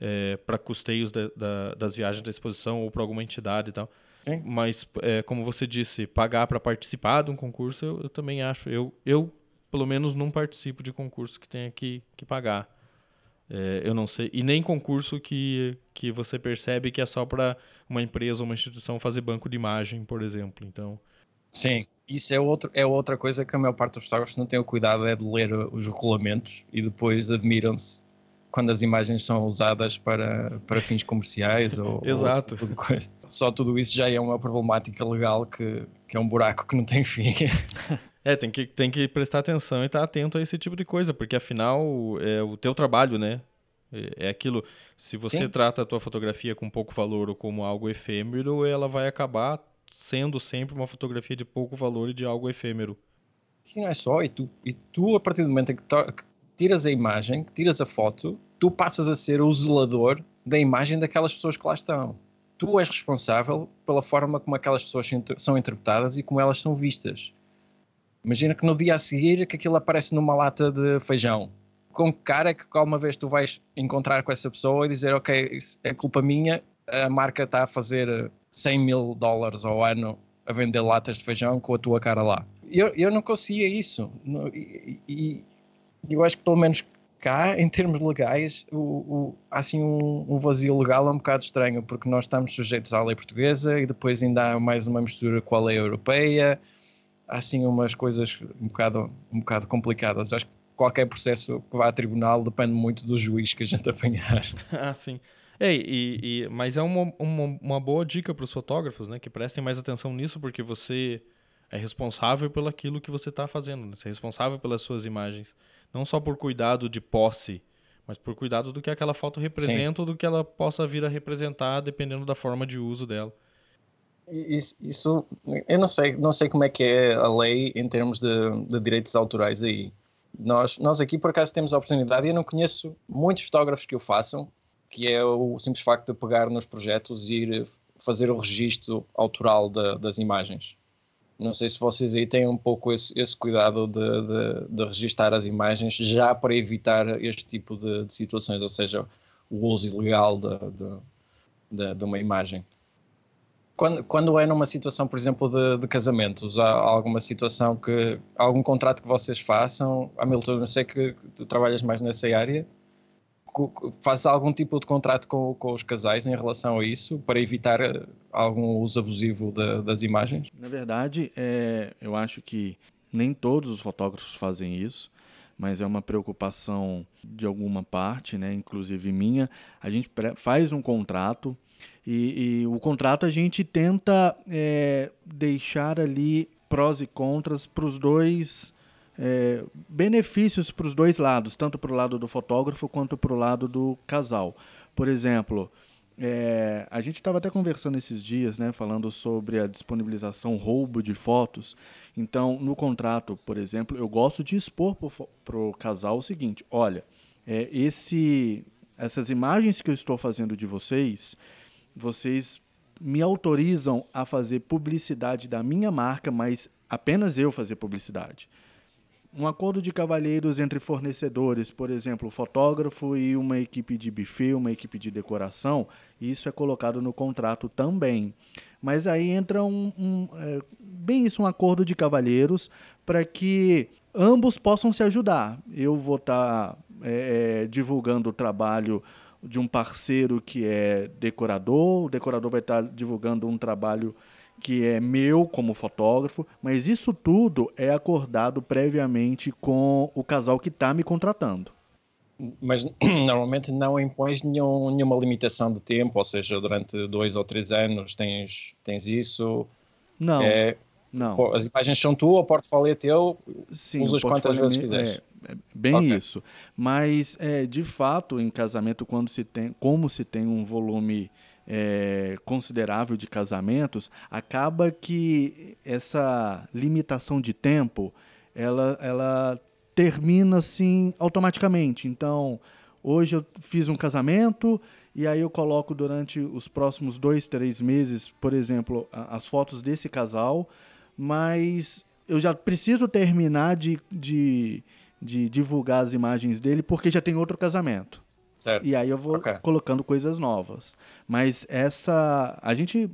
Speaker 2: é, para custeios de, da, das viagens da exposição ou para alguma entidade e tal. Sim. Mas, é, como você disse, pagar para participar de um concurso, eu, eu, também acho. Eu, eu, pelo menos, não participo de concurso que tenha que, que pagar. É, eu não sei. E nem concurso que, que você percebe que é só para uma empresa ou uma instituição fazer banco de imagem, por exemplo. Então.
Speaker 1: Sim, isso é, outro, é outra coisa que a maior parte dos fotógrafos não tem o cuidado é de ler os regulamentos e depois admiram-se quando as imagens são usadas para, para fins comerciais ou,
Speaker 2: Exato.
Speaker 1: Ou tudo coisa. Só tudo isso já é uma problemática legal que, que é um buraco que não tem fim. <laughs>
Speaker 2: É, tem que, tem que prestar atenção e estar atento a esse tipo de coisa, porque afinal é o teu trabalho, né? É, é aquilo, se você Sim. trata a tua fotografia com pouco valor ou como algo efêmero, ela vai acabar sendo sempre uma fotografia de pouco valor e de algo efêmero.
Speaker 1: Sim, não é só, e tu, e tu a partir do momento em que, que tiras a imagem, tiras a foto, tu passas a ser o zelador da imagem daquelas pessoas que lá estão. Tu és responsável pela forma como aquelas pessoas são interpretadas e como elas são vistas. Imagina que no dia a seguir que aquilo aparece numa lata de feijão. Com que cara é que alguma vez tu vais encontrar com essa pessoa e dizer, ok, é culpa minha, a marca está a fazer 100 mil dólares ao ano a vender latas de feijão com a tua cara lá. Eu, eu não conseguia isso. E eu acho que pelo menos cá, <laughs> em termos legais, o, o, há assim um, um, vazio legal é um bocado estranho, porque nós estamos sujeitos à lei portuguesa e depois ainda há mais uma mistura com a lei europeia. Há assim umas coisas um bocado, um bocado complicadas. Acho que qualquer processo que vá a tribunal depende muito do juiz que a gente <laughs> apanhar.
Speaker 2: ah, sim. E, e, mas é uma, uma, uma boa dica para os fotógrafos, né? Que prestem mais atenção nisso, porque você é responsável pelo aquilo que você está fazendo. Né? Você é responsável pelas suas imagens. Não só por cuidado de posse, mas por cuidado do que aquela foto representa Sim. ou do que ela possa vir a representar, dependendo da forma de uso dela.
Speaker 1: Isso, isso, eu não sei, não sei como é que é a lei em termos de, de direitos autorais aí. Nós, nós aqui, por acaso, temos a oportunidade, e eu não conheço muitos fotógrafos que o façam, que é o simples facto de pegar nos projetos e ir fazer o registro autoral de, das imagens. Não sei se vocês aí têm um pouco esse, esse cuidado de, de, de, registar as imagens já para evitar este tipo de, de situações, ou seja, o uso ilegal de, de, uma imagem. Quando, quando é numa situação, por exemplo, de, de casamentos, há alguma situação que. algum contrato que vocês façam? Hamilton, eu sei que tu trabalhas mais nessa área faz algum tipo de contrato com, com, os casais em relação a isso, para evitar eh, algum uso abusivo de, das imagens?
Speaker 3: Na verdade, é, eu acho que nem todos os fotógrafos fazem isso, mas é uma preocupação de alguma parte, né, inclusive minha. A gente faz um contrato e, e o contrato a gente tenta é, deixar ali prós e contras para os dois é, benefícios para os dois lados, tanto para o lado do fotógrafo quanto para o lado do casal. Por exemplo, é, a gente estava até conversando esses dias, né, falando sobre a disponibilização roubo de fotos. Então, no contrato, por exemplo, eu gosto de expor para o casal o seguinte: olha, é, esse, essas imagens que eu estou fazendo de vocês, vocês me autorizam a fazer publicidade da minha marca, mas apenas eu fazer publicidade um acordo de cavalheiros entre fornecedores, por exemplo, fotógrafo e uma equipe de buffet, uma equipe de decoração, isso é colocado no contrato também. Mas aí entra um, um é, bem isso, um acordo de cavalheiros para que ambos possam se ajudar. Eu vou estar tá, é, é, divulgando o trabalho de um parceiro que é decorador, o decorador vai estar tá divulgando um trabalho que é meu como fotógrafo, mas isso tudo é acordado previamente com o casal que está me contratando.
Speaker 1: Mas <clears throat> normalmente não impões nenhum, nenhuma limitação de tempo, ou seja, durante dois ou três anos tens, tens isso.
Speaker 3: Não. É,
Speaker 1: não. As imagens são tu, o portfólio é teu, Sim, usas quantas vezes quiseres.
Speaker 3: É, é bem okay. isso. Mas, é, de fato, em casamento, quando se tem, como se tem um volume é, considerável de casamentos, acaba que essa limitação de tempo, ela, ela termina assim automaticamente. Então, hoje eu fiz um casamento e aí eu coloco durante os próximos dois, três meses, por exemplo, as fotos desse casal, mas eu já preciso terminar de, de, de divulgar as imagens dele porque já tem outro casamento.
Speaker 1: Certo.
Speaker 3: E aí eu vou okay. colocando coisas novas. Mas essa. A gente,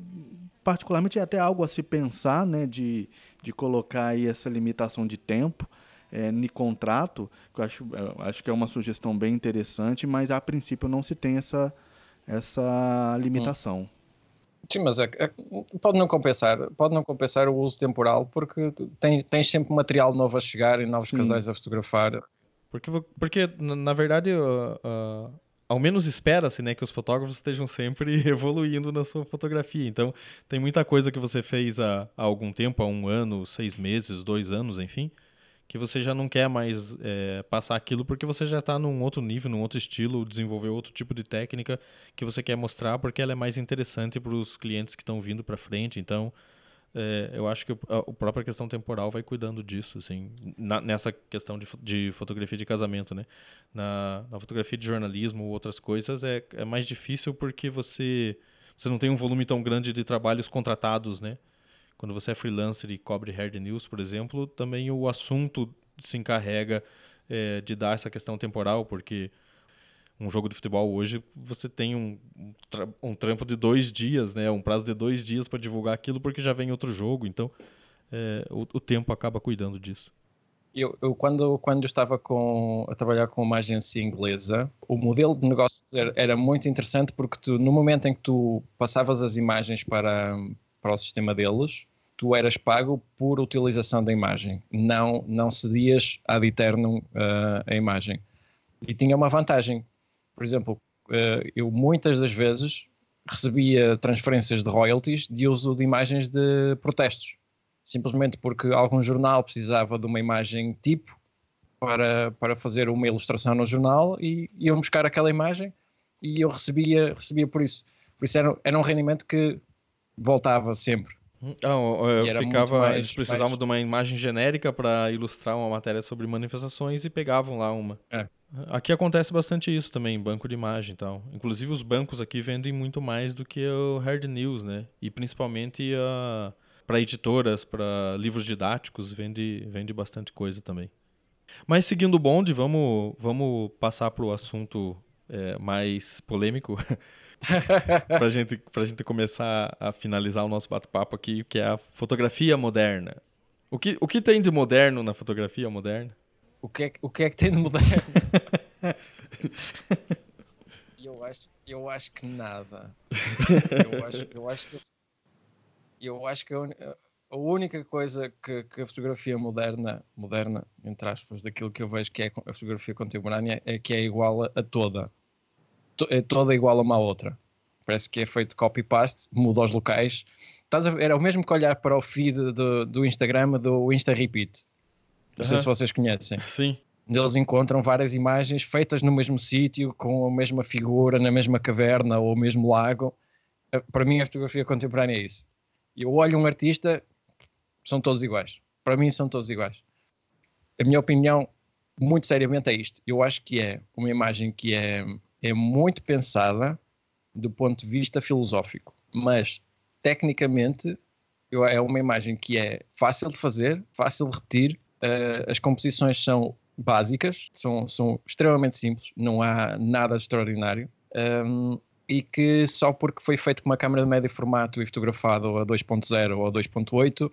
Speaker 3: particularmente, é até algo a se pensar, né? De, de colocar aí essa limitação de tempo é, no contrato, que eu acho, eu acho que é uma sugestão bem interessante, mas a princípio não se tem essa, essa limitação. Hum.
Speaker 1: Sim, mas é, é, pode não compensar, pode não compensar o uso temporal, porque tem, tens sempre material novo a chegar e novos Sim. casais a fotografar.
Speaker 2: Porque, porque na verdade, uh, uh, ao menos espera-se né, que os fotógrafos estejam sempre <laughs> evoluindo na sua fotografia. Então, tem muita coisa que você fez há, há algum tempo, há um ano, seis meses, dois anos, enfim, que você já não quer mais é, passar aquilo porque você já está num outro nível, num outro estilo, desenvolver outro tipo de técnica que você quer mostrar porque ela é mais interessante para os clientes que estão vindo para frente. Então, é, eu acho que a, própria questão temporal vai cuidando disso, assim, na, nessa questão de, de, fotografia de casamento, né? Na, na, fotografia de jornalismo ou outras coisas é, é mais difícil porque você, você não tem um volume tão grande de trabalhos contratados, né? Quando você é freelancer e cobre hard news, por exemplo, também o assunto se encarrega é, de dar essa questão temporal, porque um jogo de futebol hoje, você tem um, um trampo de dois dias, né? Um prazo de dois dias para divulgar aquilo, porque já vem outro jogo. Então, é, o, o, tempo acaba cuidando disso.
Speaker 1: Eu, eu, quando, quando estava com, a trabalhar com uma agência inglesa, o modelo de negócio era, muito interessante porque tu, no momento em que tu passavas as imagens para, para o sistema deles, tu eras pago por utilização da imagem, não, não cedias ad eternum uh, a imagem. E tinha uma vantagem, por exemplo, eh, eu muitas das vezes recebia transferências de royalties de uso de imagens de protestos, simplesmente porque algum jornal precisava de uma imagem tipo para, para fazer uma ilustração no jornal e iam buscar aquela imagem e eu recebia, recebia por isso. Por isso era, era um rendimento que voltava sempre.
Speaker 2: Oh, eu ficava, mais, eles precisavam mais... de uma imagem genérica para ilustrar uma matéria sobre manifestações e pegavam lá uma.
Speaker 1: É.
Speaker 2: Aqui acontece bastante isso também, banco de imagem e tal. Inclusive os bancos aqui vendem muito mais do que o hard news, né? E principalmente uh, para editoras, para livros didáticos, vende, vende bastante coisa também. Mas seguindo o bonde, vamos, vamos passar para o assunto é, mais polêmico. <laughs> <laughs> para gente, a gente começar a finalizar o nosso bate-papo aqui, que é a fotografia moderna. O que, o que tem de moderno na fotografia moderna?
Speaker 1: O que é, o que, é que tem de moderno? <laughs> eu, acho, eu acho que nada. <laughs> Eu acho, eu acho que, eu acho que a, a única coisa que, que, a fotografia moderna, moderna, entre aspas, daquilo que eu vejo que é a fotografia contemporânea, é que é igual a toda. É toda igual a uma outra. Parece que é feito copy-paste, muda os locais. Estás a era o mesmo que olhar para o feed do, do Instagram do Insta Repeat não sei se vocês conhecem.
Speaker 2: Sim.
Speaker 1: Eles encontram várias imagens feitas no mesmo sítio, com a mesma figura, na mesma caverna ou mesmo lago. Eh, para mim, a fotografia contemporânea é isso. Eu olho um artista, são todos iguais. Para mim, são todos iguais. A minha opinião, muito seriamente, é isto. Eu acho que é uma imagem que é, é muito pensada do ponto de vista filosófico, mas tecnicamente é uma imagem que é fácil de fazer, fácil de repetir uh, as composições são básicas, são, são extremamente simples, não há nada extraordinário. Um, e que só porque foi feito com uma câmera de médio formato e fotografado a 2.0 ou a 2.8,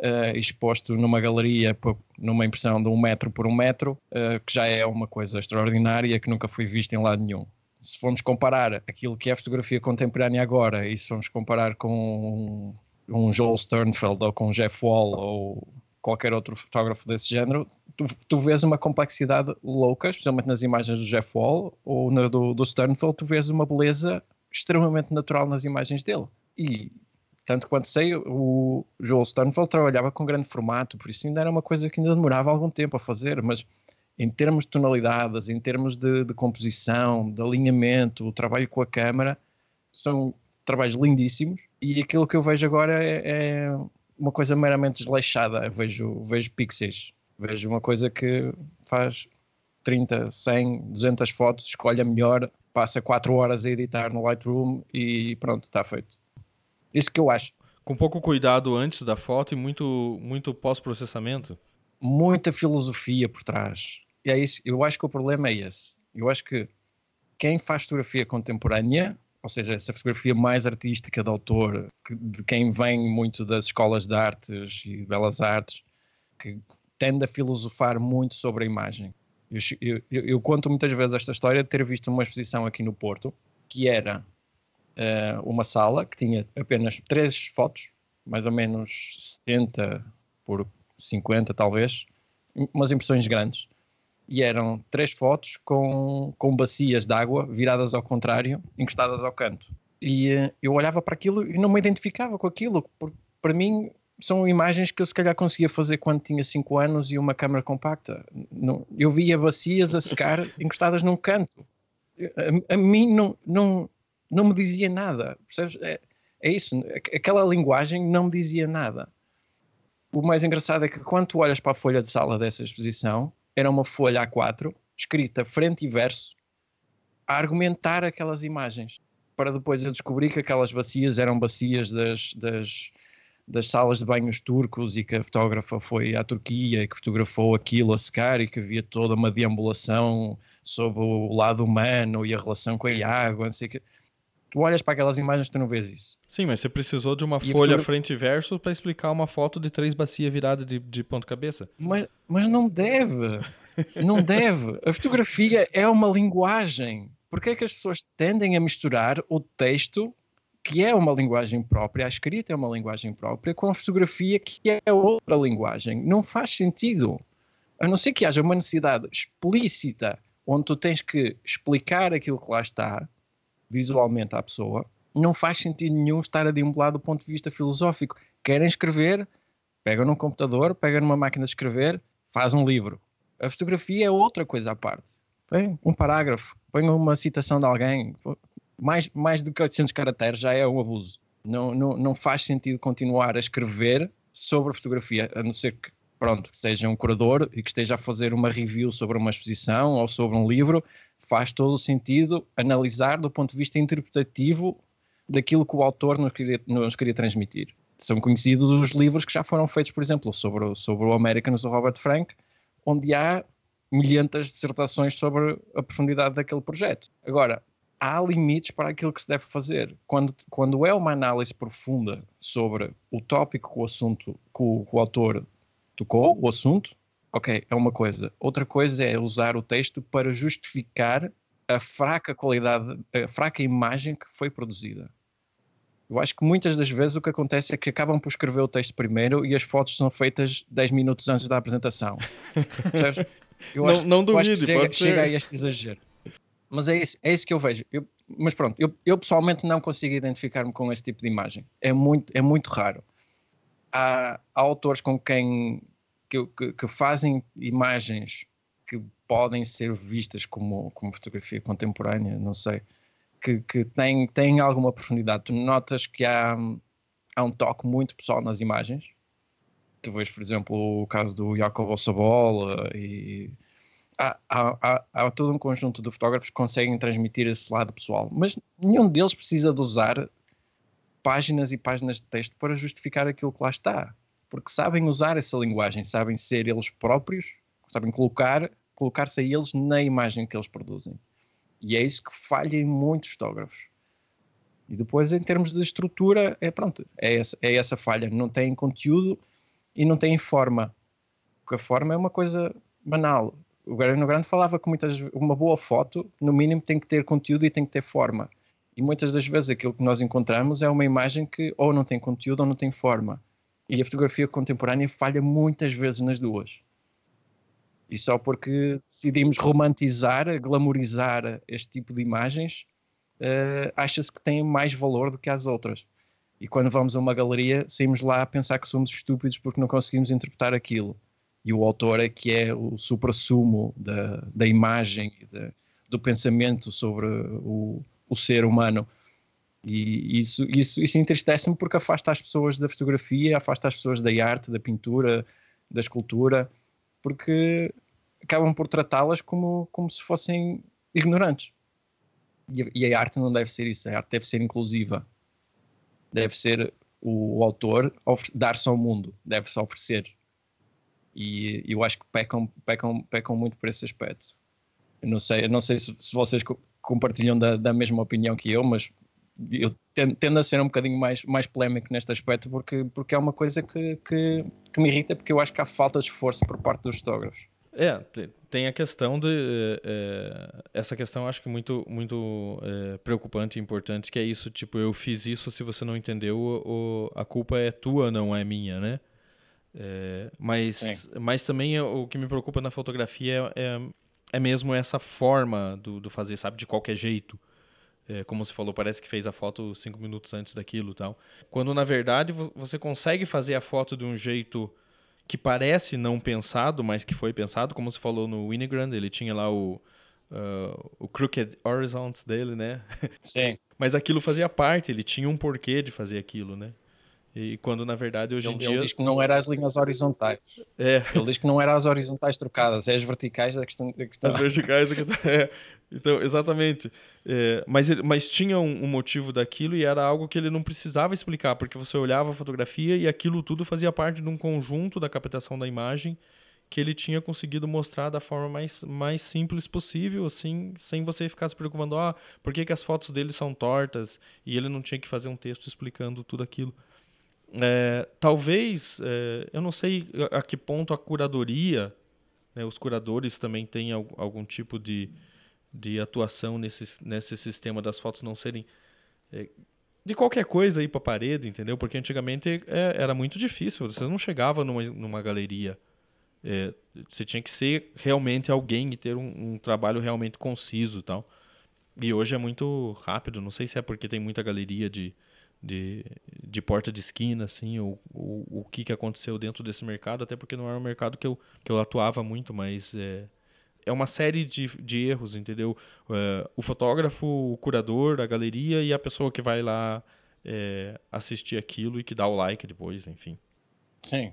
Speaker 1: uh, exposto numa galeria, numa impressão de um metro por um metro, uh, que já é uma coisa extraordinária que nunca foi vista em lado nenhum. Se formos comparar aquilo que é a fotografia contemporânea agora e se formos comparar com um, um Joel Sternfeld ou com um Jeff Wall ou qualquer outro fotógrafo desse género, tu, tu vês uma complexidade louca, especialmente nas imagens do Jeff Wall ou na do, do Sternfeld, tu vês uma beleza extremamente natural nas imagens dele. E, tanto quanto sei, o Joel Sternfeld trabalhava com grande formato, por isso ainda era uma coisa que ainda demorava algum tempo a fazer, mas em termos de tonalidades, em termos de, de composição, de alinhamento, o trabalho com a câmara, são trabalhos lindíssimos e aquilo que eu vejo agora é, é uma coisa meramente desleixada. Eu vejo, vejo pixels, vejo uma coisa que faz 30, 100, 200 fotos, escolhe a melhor, passa 4 horas a editar no Lightroom e pronto, está feito. Isso que eu acho.
Speaker 2: Com pouco cuidado antes da foto e muito, muito pós-processamento?
Speaker 1: Muita filosofia por trás. E é isso, eu acho que o problema é esse. Eu acho que quem faz fotografia contemporânea ou seja, essa fotografia mais artística de autor, que, de quem vem muito das escolas de artes e belas artes, que tende a filosofar muito sobre a imagem. Eu, eu, eu, conto muitas vezes esta história de ter visto uma exposição aqui no Porto, que era uh, uma sala que tinha apenas três fotos, mais ou menos 70 por 50 talvez, umas impressões grandes, e eram três fotos com, com bacias de água viradas ao contrário, encostadas ao canto. E uh, eu olhava para aquilo e não me identificava com aquilo, porque para mim são imagens que eu se calhar conseguia fazer quando tinha 5 anos e uma câmera compacta. Não, eu via bacias a secar encostadas num canto. A, a, mim não, não, não me dizia nada. É, é isso, aquela linguagem não me dizia nada. O mais engraçado é que quando tu olhas para a folha de sala dessa exposição, era uma folha A4, escrita frente e verso, a argumentar aquelas imagens. Para depois eu descobrir que aquelas bacias eram bacias das, das, das salas de banhos turcos e que a fotógrafa foi à Turquia e que fotografou aquilo a secar e que havia toda uma deambulação sobre o lado humano e a relação com a água, não sei o que tu olhas para aquelas imagens tu não vês isso.
Speaker 2: Sim, mas você precisou de uma e folha frente e verso para explicar uma foto de três bacias viradas de, de cabeça.
Speaker 1: Mas, mas não deve. Não deve. A fotografia é uma linguagem. Porquê é que as pessoas tendem a misturar o texto, que é uma linguagem própria, a escrita é uma linguagem própria, com a fotografia, que é outra linguagem? Não faz sentido. A não ser que haja uma necessidade explícita onde tu tens que explicar aquilo que lá está, visualmente à pessoa, não faz sentido nenhum estar a deambular do ponto de vista filosófico. Querem escrever, pegam num computador, pegam numa máquina de escrever, faz um livro. A fotografia é outra coisa à parte. Põe um parágrafo, põe uma citação de alguém. Mais, mais do que 800 caracteres já é um abuso. Não, não, não faz sentido continuar a escrever sobre fotografia, a não ser que pronto, seja um curador e que esteja a fazer uma review sobre uma exposição ou sobre um livro, faz todo o sentido analisar do ponto de vista interpretativo daquilo que o autor nos queria, nos queria transmitir. São conhecidos os livros que já foram feitos, por exemplo, sobre, o, sobre o Americans do Robert Frank, onde há milhentas dissertações sobre a profundidade daquele projeto. Agora, há limites para aquilo que se deve fazer. Quando, quando é uma análise profunda sobre o tópico que o assunto, que o, que o autor tocou, o assunto, ok, é uma coisa. Outra coisa é usar o texto para justificar a fraca qualidade, a fraca imagem que foi produzida. Eu acho que muitas das vezes o que acontece é que acabam por escrever o texto primeiro e as fotos são feitas 10 minutos antes da apresentação. <laughs>
Speaker 2: Eu acho, não, não duvide, chega, pode
Speaker 1: chega a este exagero. Mas é isso, é isso que eu vejo. Eu, mas pronto, eu, eu pessoalmente não consigo identificar-me com esse tipo de imagem. É muito, é muito raro. Há, há autores com quem que, que, fazem imagens que podem ser vistas como, como fotografia contemporânea, não sei, que, que têm, têm alguma profundidade. Tu notas que há, há um toque muito pessoal nas imagens. Tu vês, por exemplo, o caso do Jacob Sabola e há, há, há, há, todo um conjunto de fotógrafos que conseguem transmitir esse lado pessoal, mas nenhum deles precisa de usar páginas e páginas de texto para justificar aquilo que lá está porque sabem usar essa linguagem, sabem ser eles próprios, sabem colocar, colocar-se a eles na imagem que eles produzem. E é isso que falha em muitos fotógrafos. E depois, em termos de estrutura, é pronto, é essa, é essa falha. Não tem conteúdo e não tem forma. Porque a forma é uma coisa banal. O Guarino Grande falava que muitas, uma boa foto, no mínimo, tem que ter conteúdo e tem que ter forma. E muitas das vezes aquilo que nós encontramos é uma imagem que ou não tem conteúdo ou não tem forma. E a fotografia contemporânea falha muitas vezes nas duas. E só porque decidimos romantizar, glamorizar este tipo de imagens, uh, acha-se que tem mais valor do que as outras. E quando vamos a uma galeria, saímos lá a pensar que somos estúpidos porque não conseguimos interpretar aquilo. e o autor é que é o supra-sumo da, da imagem da, do pensamento sobre o, o ser humano. E isso, isso, isso entristece-me porque afasta as pessoas da fotografia, afasta as pessoas da arte, da pintura, da escultura, porque acabam por tratá-las como, como se fossem ignorantes. E, e, a arte não deve ser isso, a arte deve ser inclusiva. Deve ser o, o autor dar-se ao mundo, deve-se oferecer. E eu acho que pecam, pecam, pecam muito por esse aspecto. Eu não sei, eu não sei se, se vocês compartilham da, da mesma opinião que eu, mas eu tendo, a ser um bocadinho mais, mais polémico neste aspecto porque, porque é uma coisa que, que, que, me irrita porque eu acho que há falta de esforço por parte dos fotógrafos.
Speaker 2: É, tem a questão de. É, essa questão acho que muito, muito é, preocupante e importante, que é isso, tipo, eu fiz isso, se você não entendeu, o, a culpa é tua, não é minha, né? É, mas, mas também o que me preocupa na fotografia é, é mesmo essa forma do, do fazer, sabe, de qualquer jeito. É, como você falou, parece que fez a foto cinco minutos antes daquilo tal. Quando na verdade você consegue fazer a foto de um jeito que parece não pensado, mas que foi pensado, como você falou no Winogrand, ele tinha lá o, uh, o Crooked Horizons dele, né?
Speaker 1: Sim. <laughs>
Speaker 2: mas aquilo fazia parte, ele tinha um porquê de fazer aquilo, né? E quando na verdade hoje
Speaker 1: ele,
Speaker 2: em dia.
Speaker 1: Ele diz que não era as linhas horizontais.
Speaker 2: É.
Speaker 1: Ele diz que não eram as horizontais trocadas, é as verticais da questão. Da questão.
Speaker 2: As verticais é que é. Então, exatamente. É, mas, mas tinha um, um, motivo daquilo e era algo que ele não precisava explicar, porque você olhava a fotografia e aquilo tudo fazia parte de um conjunto da captação da imagem que ele tinha conseguido mostrar da forma mais, mais simples possível, assim, sem você ficar se preocupando, ah, por que, que as fotos dele são tortas? E ele não tinha que fazer um texto explicando tudo aquilo. É, talvez, é, eu não sei a que ponto a curadoria, né, os curadores também têm algum tipo de, de atuação nesse, nesse sistema das fotos não serem é, de qualquer coisa aí para parede, entendeu? Porque antigamente é, era muito difícil, você não chegava numa, numa galeria. É, você tinha que ser realmente alguém e ter um, um trabalho realmente conciso tal. E hoje é muito rápido, não sei se é porque tem muita galeria de, de, de porta de esquina, assim, o, o, o que, que aconteceu dentro desse mercado, até porque não era um mercado que eu, que eu atuava muito, mas é, é uma série de, de erros, entendeu? É, o fotógrafo, o curador, a galeria e a pessoa que vai lá é, assistir aquilo e que dá o like depois, enfim.
Speaker 1: Sim,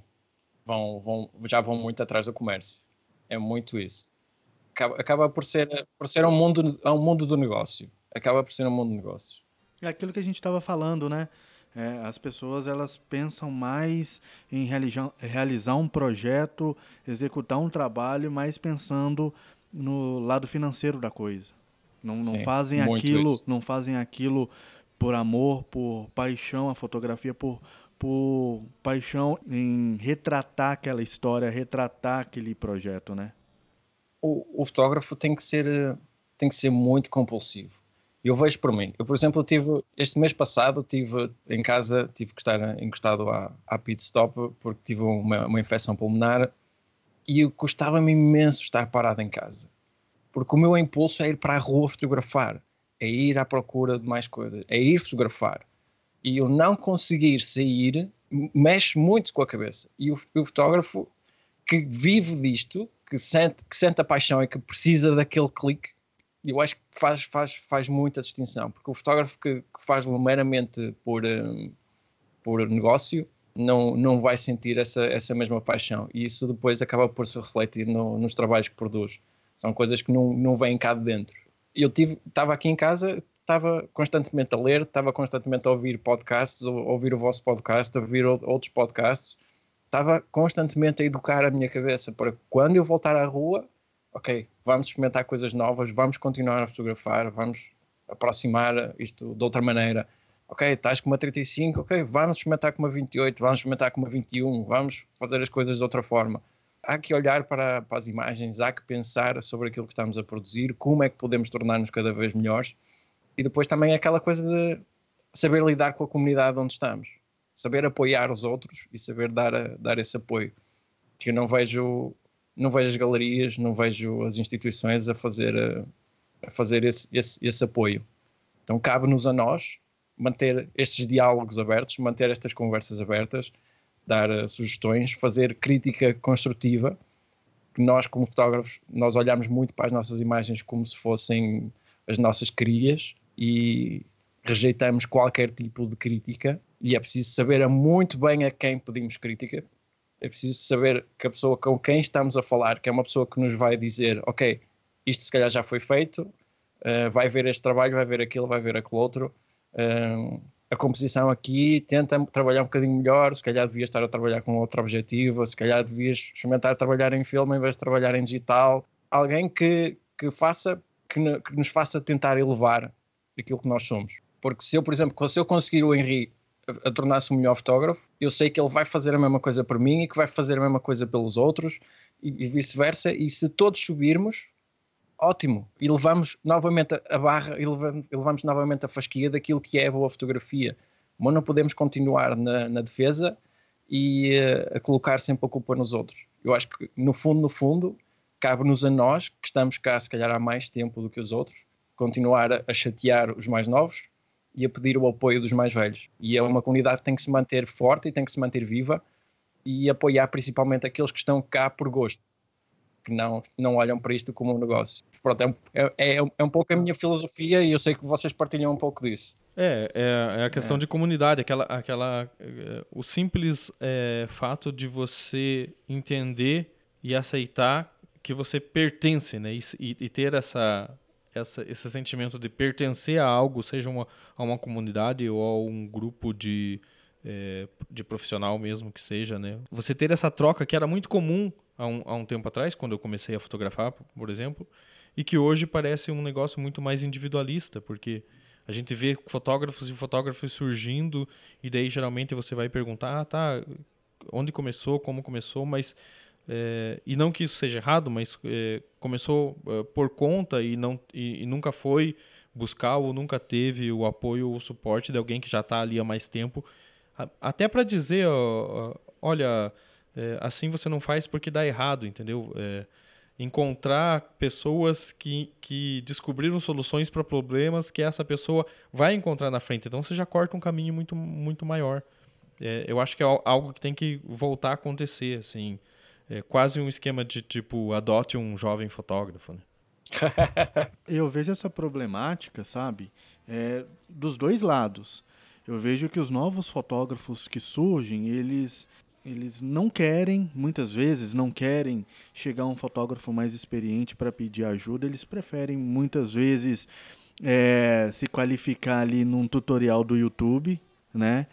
Speaker 1: vão, vão, já vão muito atrás do comércio. É muito isso. Acaba, acaba por ser, por ser um, mundo, um mundo do negócio. Acaba por ser um mundo de negócios.
Speaker 3: É aquilo que a gente estava falando, né? É, as pessoas elas pensam mais em realizar, um projeto, executar um trabalho, mais pensando no lado financeiro da coisa. Não, não Sim, fazem aquilo, isso. não fazem aquilo por amor, por paixão, a fotografia por por paixão em retratar aquela história, retratar aquele projeto, né?
Speaker 1: O, o fotógrafo tem que ser tem que ser muito compulsivo eu vejo por mim. Eu, por exemplo, tive, este mês passado, tive em casa, tive que estar encostado à, à pit stop porque tive uma, uma infecção pulmonar e custava-me imenso estar parado em casa. Porque o meu impulso é ir para a rua fotografar, é ir à procura de mais coisas, é ir fotografar. E eu não conseguir sair mexe muito com a cabeça. E o, o fotógrafo que vive disto, que sente, que sente a paixão e que precisa daquele clique, eu acho que faz, faz, faz muita distinção, porque o fotógrafo que, que faz meramente por, um, por negócio não, não vai sentir essa, essa mesma paixão e isso depois acaba por se refletir no, nos trabalhos que produz. São coisas que não, não vêm cá de dentro. Eu estava aqui em casa, estava constantemente a ler, estava constantemente a ouvir podcasts, a ouvir o vosso podcast, a ouvir outros podcasts, estava constantemente a educar a minha cabeça para quando eu voltar à rua ok, vamos experimentar coisas novas, vamos continuar a fotografar, vamos aproximar isto de outra maneira. Ok, estás com uma 35, ok, vamos experimentar com uma 28, vamos experimentar com uma 21, vamos fazer as coisas de outra forma. Há que olhar para, para as imagens, há que pensar sobre aquilo que estamos a produzir, como é que podemos tornar-nos cada vez melhores e depois também aquela coisa de saber lidar com a comunidade onde estamos, saber apoiar os outros e saber dar, dar esse apoio. Que eu não vejo não vejo as galerias, não vejo as instituições a fazer, a, a fazer esse, esse, esse apoio. Então cabe-nos a nós manter estes diálogos abertos, manter estas conversas abertas, dar uh, sugestões, fazer crítica construtiva. Nós, como fotógrafos, nós olhamos muito para as nossas imagens como se fossem as nossas crias e rejeitamos qualquer tipo de crítica e é preciso saber muito bem a quem pedimos crítica. É preciso saber que a pessoa com quem estamos a falar, que é uma pessoa que nos vai dizer, ok, isto se calhar já foi feito, uh, vai ver este trabalho, vai ver aquilo, vai ver aquele outro. Uh, a composição aqui tenta trabalhar um bocadinho melhor, se calhar devias estar a trabalhar com outro objetivo, se calhar devias experimentar trabalhar em filme em vez de trabalhar em digital. Alguém que, que faça, que, que nos faça tentar elevar aquilo que nós somos. Porque se eu, por exemplo, se eu conseguir o Henri a, tornar-se um melhor fotógrafo, eu sei que ele vai fazer a mesma coisa por mim e que vai fazer a mesma coisa pelos outros e, e vice-versa. E se todos subirmos, ótimo, e levamos novamente a barra e levamos, e levamos novamente a fasquia daquilo que é a boa fotografia. Mas não podemos continuar na, na defesa e uh, a colocar sempre a culpa nos outros. Eu acho que, no fundo, no fundo, cabe-nos a nós, que estamos cá se calhar há mais tempo do que os outros, continuar a chatear os mais novos e a pedir o apoio dos mais velhos. E é uma comunidade que tem que se manter forte e tem que se manter viva e apoiar principalmente aqueles que estão cá por gosto que não, não olham para isto como um negócio. Pronto, é, é, é um pouco a minha filosofia e eu sei que vocês partilham um pouco disso.
Speaker 2: É, é, é a questão é. de comunidade, aquela, aquela, é, o simples é, fato de você entender e aceitar que você pertence, né? E, e ter essa, essa, esse sentimento de pertencer a algo, seja uma, a uma comunidade ou a um grupo de, é, de profissional mesmo que seja, né? Você ter essa troca que era muito comum há um, há um tempo atrás, quando eu comecei a fotografar, por exemplo, e que hoje parece um negócio muito mais individualista, porque a gente vê fotógrafos e fotógrafos surgindo e daí geralmente você vai perguntar, ah, tá, onde começou, como começou, mas é, e não que isso seja errado, mas é, começou é, por conta e não e, e, nunca foi buscar ou nunca teve o apoio ou o suporte de alguém que já está ali há mais tempo, até para dizer, ó, olha é, assim você não faz porque dá errado, entendeu? É, encontrar pessoas que, que descobriram soluções para problemas que essa pessoa vai encontrar na frente. Então você já corta um caminho muito, muito maior. É, eu acho que é algo que tem que voltar a acontecer, assim. É quase um esquema de tipo, adote um jovem fotógrafo. Né? <laughs>
Speaker 3: eu vejo essa problemática, sabe, é, dos dois lados. Eu vejo que os novos fotógrafos que surgem, eles eles não querem, muitas vezes, não querem chegar um fotógrafo mais experiente para pedir ajuda, eles preferem muitas vezes é, se qualificar ali num tutorial do YouTube, né?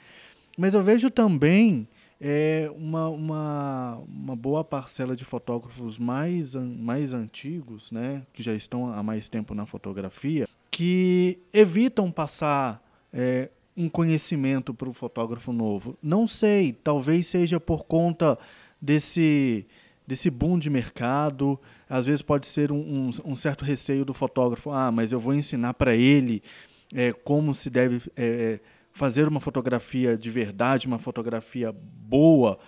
Speaker 3: Mas eu vejo também é, uma, uma, uma boa parcela de fotógrafos mais, mais antigos, né? Que já estão há mais tempo na fotografia, que evitam passar é, um conhecimento para o fotógrafo novo? Não sei, talvez seja por conta desse, desse boom de mercado. Às vezes pode ser um, um, um certo receio do fotógrafo. Ah, mas eu vou ensinar para ele é, como se deve é, fazer uma fotografia de verdade, uma fotografia boa,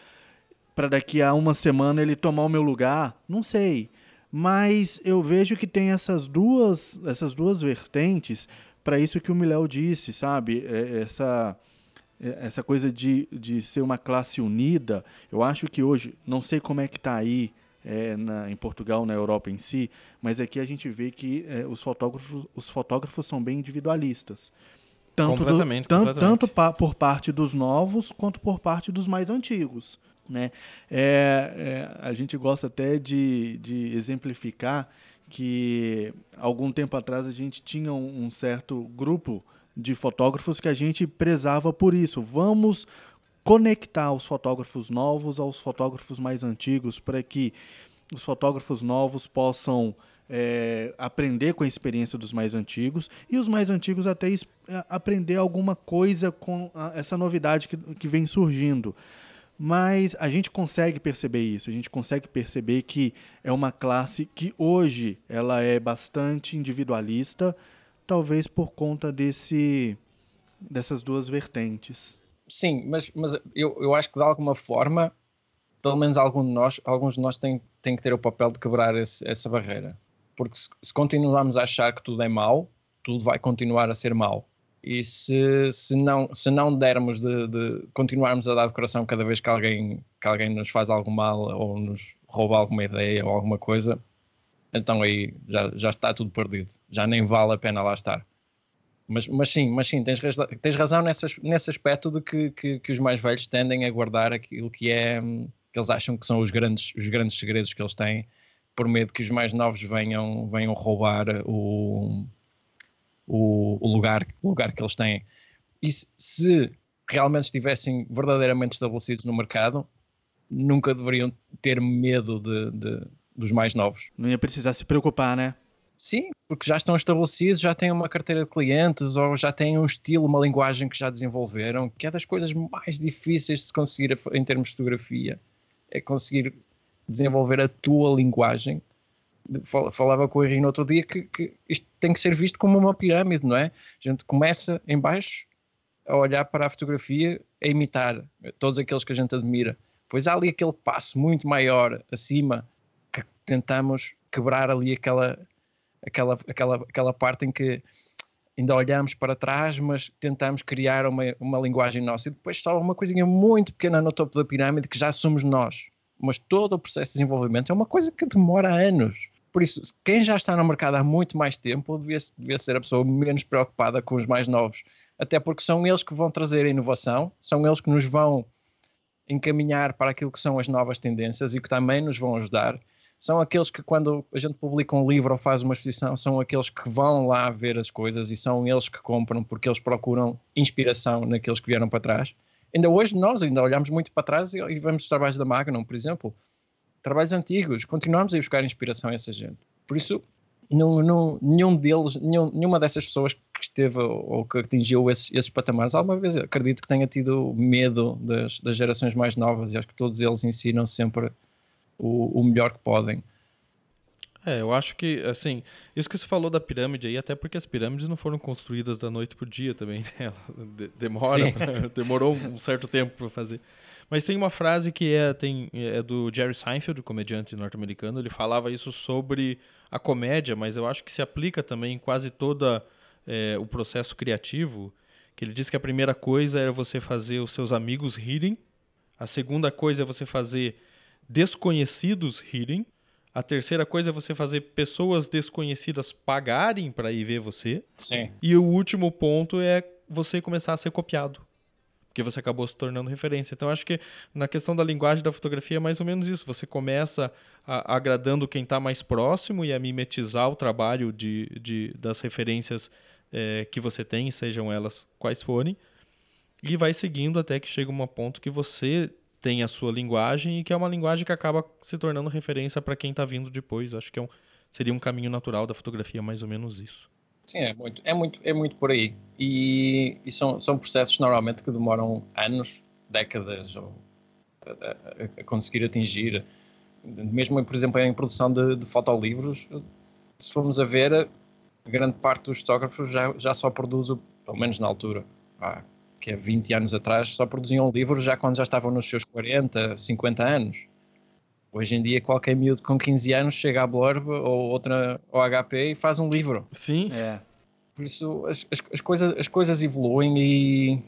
Speaker 3: para daqui a uma semana ele tomar o meu lugar. Não sei. Mas eu vejo que tem essas duas, essas duas vertentes para isso que o Miléo disse, sabe? É, essa, é, essa coisa de, de ser uma classe unida, eu acho que hoje, não sei como é que está aí é, na, em Portugal, na Europa em si, mas aqui a gente vê que é, os, fotógrafos, os fotógrafos são bem individualistas. Tanto, do, tanto, tanto pa, por parte dos novos quanto por parte dos mais antigos. Né? É, é, a gente gosta até de, de exemplificar que algum tempo atrás a gente tinha um, um certo grupo de fotógrafos que a gente prezava por isso. Vamos conectar os fotógrafos novos aos fotógrafos mais antigos para que os fotógrafos novos possam é, aprender com a experiência dos mais antigos e os mais antigos até aprender alguma coisa com a, essa novidade que, que vem surgindo. Mas a gente consegue perceber isso, a gente consegue perceber que é uma classe que hoje ela é bastante individualista, talvez por conta desse, dessas duas vertentes.
Speaker 1: Sim, mas, mas eu, eu acho que de alguma forma, pelo menos algum de nós, alguns de nós têm, têm que ter o papel de quebrar esse, essa barreira. Porque se, se continuarmos a achar que tudo é mau, tudo vai continuar a ser mau. E se, se, não, se não dermos de, de continuarmos a dar decoração cada vez que alguém, que alguém nos faz algo mal ou nos rouba alguma ideia ou alguma coisa, então aí já, já está tudo perdido. Já nem vale a pena lá estar. Mas, mas sim, mas sim, tens, razão, tens razão nesse, nesse aspecto de que, que, que, os mais velhos tendem a guardar aquilo que é que eles acham que são os grandes, os grandes segredos que eles têm, por medo que os mais novos venham, venham roubar o, o, o lugar, o lugar que eles têm. E se realmente estivessem verdadeiramente estabelecidos no mercado, nunca deveriam ter medo de, de, dos mais novos.
Speaker 3: Não ia precisar se preocupar, né?
Speaker 1: Sim, porque já estão estabelecidos, já têm uma carteira de clientes ou já têm um estilo, uma linguagem que já desenvolveram, que é das coisas mais difíceis de se conseguir em termos de fotografia. É conseguir desenvolver a tua linguagem falava com o Henrique no outro dia que, que, isto tem que ser visto como uma pirâmide, não é? A gente começa em baixo a olhar para a fotografia, a imitar todos aqueles que a gente admira. Pois há ali aquele passo muito maior acima que tentamos quebrar ali aquela, aquela, aquela, aquela parte em que ainda olhamos para trás, mas tentamos criar uma, uma linguagem nossa. E depois só uma coisinha muito pequena no topo da pirâmide que já somos nós. Mas todo o processo de desenvolvimento é uma coisa que demora anos. Por isso, quem já está no mercado há muito mais tempo devia, devia ser a pessoa menos preocupada com os mais novos. Até porque são eles que vão trazer a inovação, são eles que nos vão encaminhar para aquilo que são as novas tendências e que também nos vão ajudar. São aqueles que, quando a gente publica um livro ou faz uma exposição, são aqueles que vão lá ver as coisas e são eles que compram porque eles procuram inspiração naqueles que vieram para trás. Ainda hoje nós ainda olhamos muito para trás e vemos os trabalhos da Magnum, por exemplo trabalhos antigos, continuamos a ir buscar inspiração a essa gente. Por isso, não, não, nenhum deles, nenhum, nenhuma dessas pessoas que esteve ou que atingiu esses, esses patamares, alguma vez acredito que tenha tido medo das, das gerações mais novas e acho que todos eles ensinam sempre o, o melhor que podem.
Speaker 2: É, eu acho que, assim, isso que você falou da pirâmide aí, até porque as pirâmides não foram construídas da noite para o dia também, né? Demora, <laughs> demorou um certo tempo para fazer. Mas tem uma frase que é, tem, é do Jerry Seinfeld, comediante norte-americano. Ele falava isso sobre a comédia, mas eu acho que se aplica também em quase todo é, o processo criativo. Que ele diz que a primeira coisa é você fazer os seus amigos rirem. A segunda coisa é você fazer desconhecidos rirem. A terceira coisa é você fazer pessoas desconhecidas pagarem para ir ver você.
Speaker 1: Sim.
Speaker 2: E o último ponto é você começar a ser copiado porque você acabou se tornando referência. Então, acho que na questão da linguagem da fotografia é mais ou menos isso. Você começa a, agradando quem está mais próximo e a mimetizar o trabalho de, de das referências é, que você tem, sejam elas quais forem, e vai seguindo até que chega um ponto que você tem a sua linguagem e que é uma linguagem que acaba se tornando referência para quem está vindo depois. Acho que é um, seria um caminho natural da fotografia, mais ou menos isso.
Speaker 1: Sim, é muito, é muito, é muito por aí. E, e são, são processos normalmente que demoram anos, décadas, ou a, a, a conseguir atingir. Mesmo, por exemplo, em produção de, de fotolivros, se formos a ver, grande parte dos fotógrafos já, já só produz, pelo menos na altura, que é 20 anos atrás, só produziam livros já quando já estavam nos seus 40, 50 anos. Hoje em dia, qualquer miúdo com 15 anos chega à Blurb ou outra OHP e faz um livro.
Speaker 2: Sim.
Speaker 1: É. Por isso, as, as, as, coisas, as coisas evoluem e,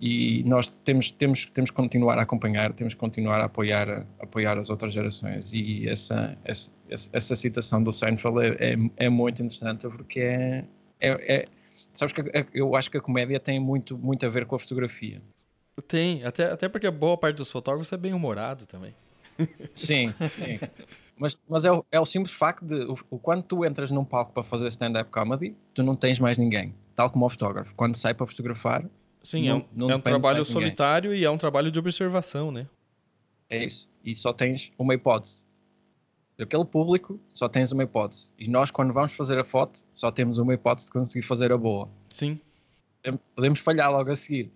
Speaker 1: e nós temos, temos, temos que continuar a acompanhar, temos que continuar a apoiar, a apoiar as outras gerações. E essa, essa, essa citação do Seinfeld é, é, é muito interessante porque é, é, é sabes que eu acho que a comédia tem muito, muito a ver com a fotografia.
Speaker 2: Tem, até, até porque a boa parte dos fotógrafos é bem humorado também.
Speaker 1: Sim, sim. Mas, mas é, o, é o simples facto de o, o, quando tu entras num palco para fazer stand-up comedy, tu não tens mais ninguém, tal como o fotógrafo. Quando sai para fotografar.
Speaker 2: Sim, não, é um, não é um trabalho solitário e é um trabalho de observação, né?
Speaker 1: É isso. E só tens uma hipótese. Daquele público, só tens uma hipótese. E nós, quando vamos fazer a foto, só temos uma hipótese de conseguir fazer a boa.
Speaker 2: Sim.
Speaker 1: Podemos falhar logo a seguir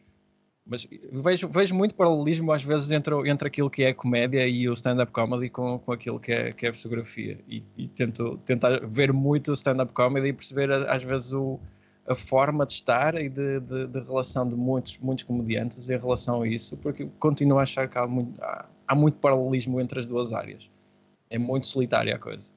Speaker 1: mas vejo, vejo muito paralelismo às vezes entre, entre aquilo que é comédia e o stand-up comedy com, com aquilo que é, que é fotografia. E, e tento tentar ver muito o stand-up comedy e perceber às vezes o, a forma de estar e de, de, de, relação de muitos, muitos comediantes em relação a isso, porque continuo a achar que há muito, há, há muito paralelismo entre as duas áreas. É muito solitária a coisa.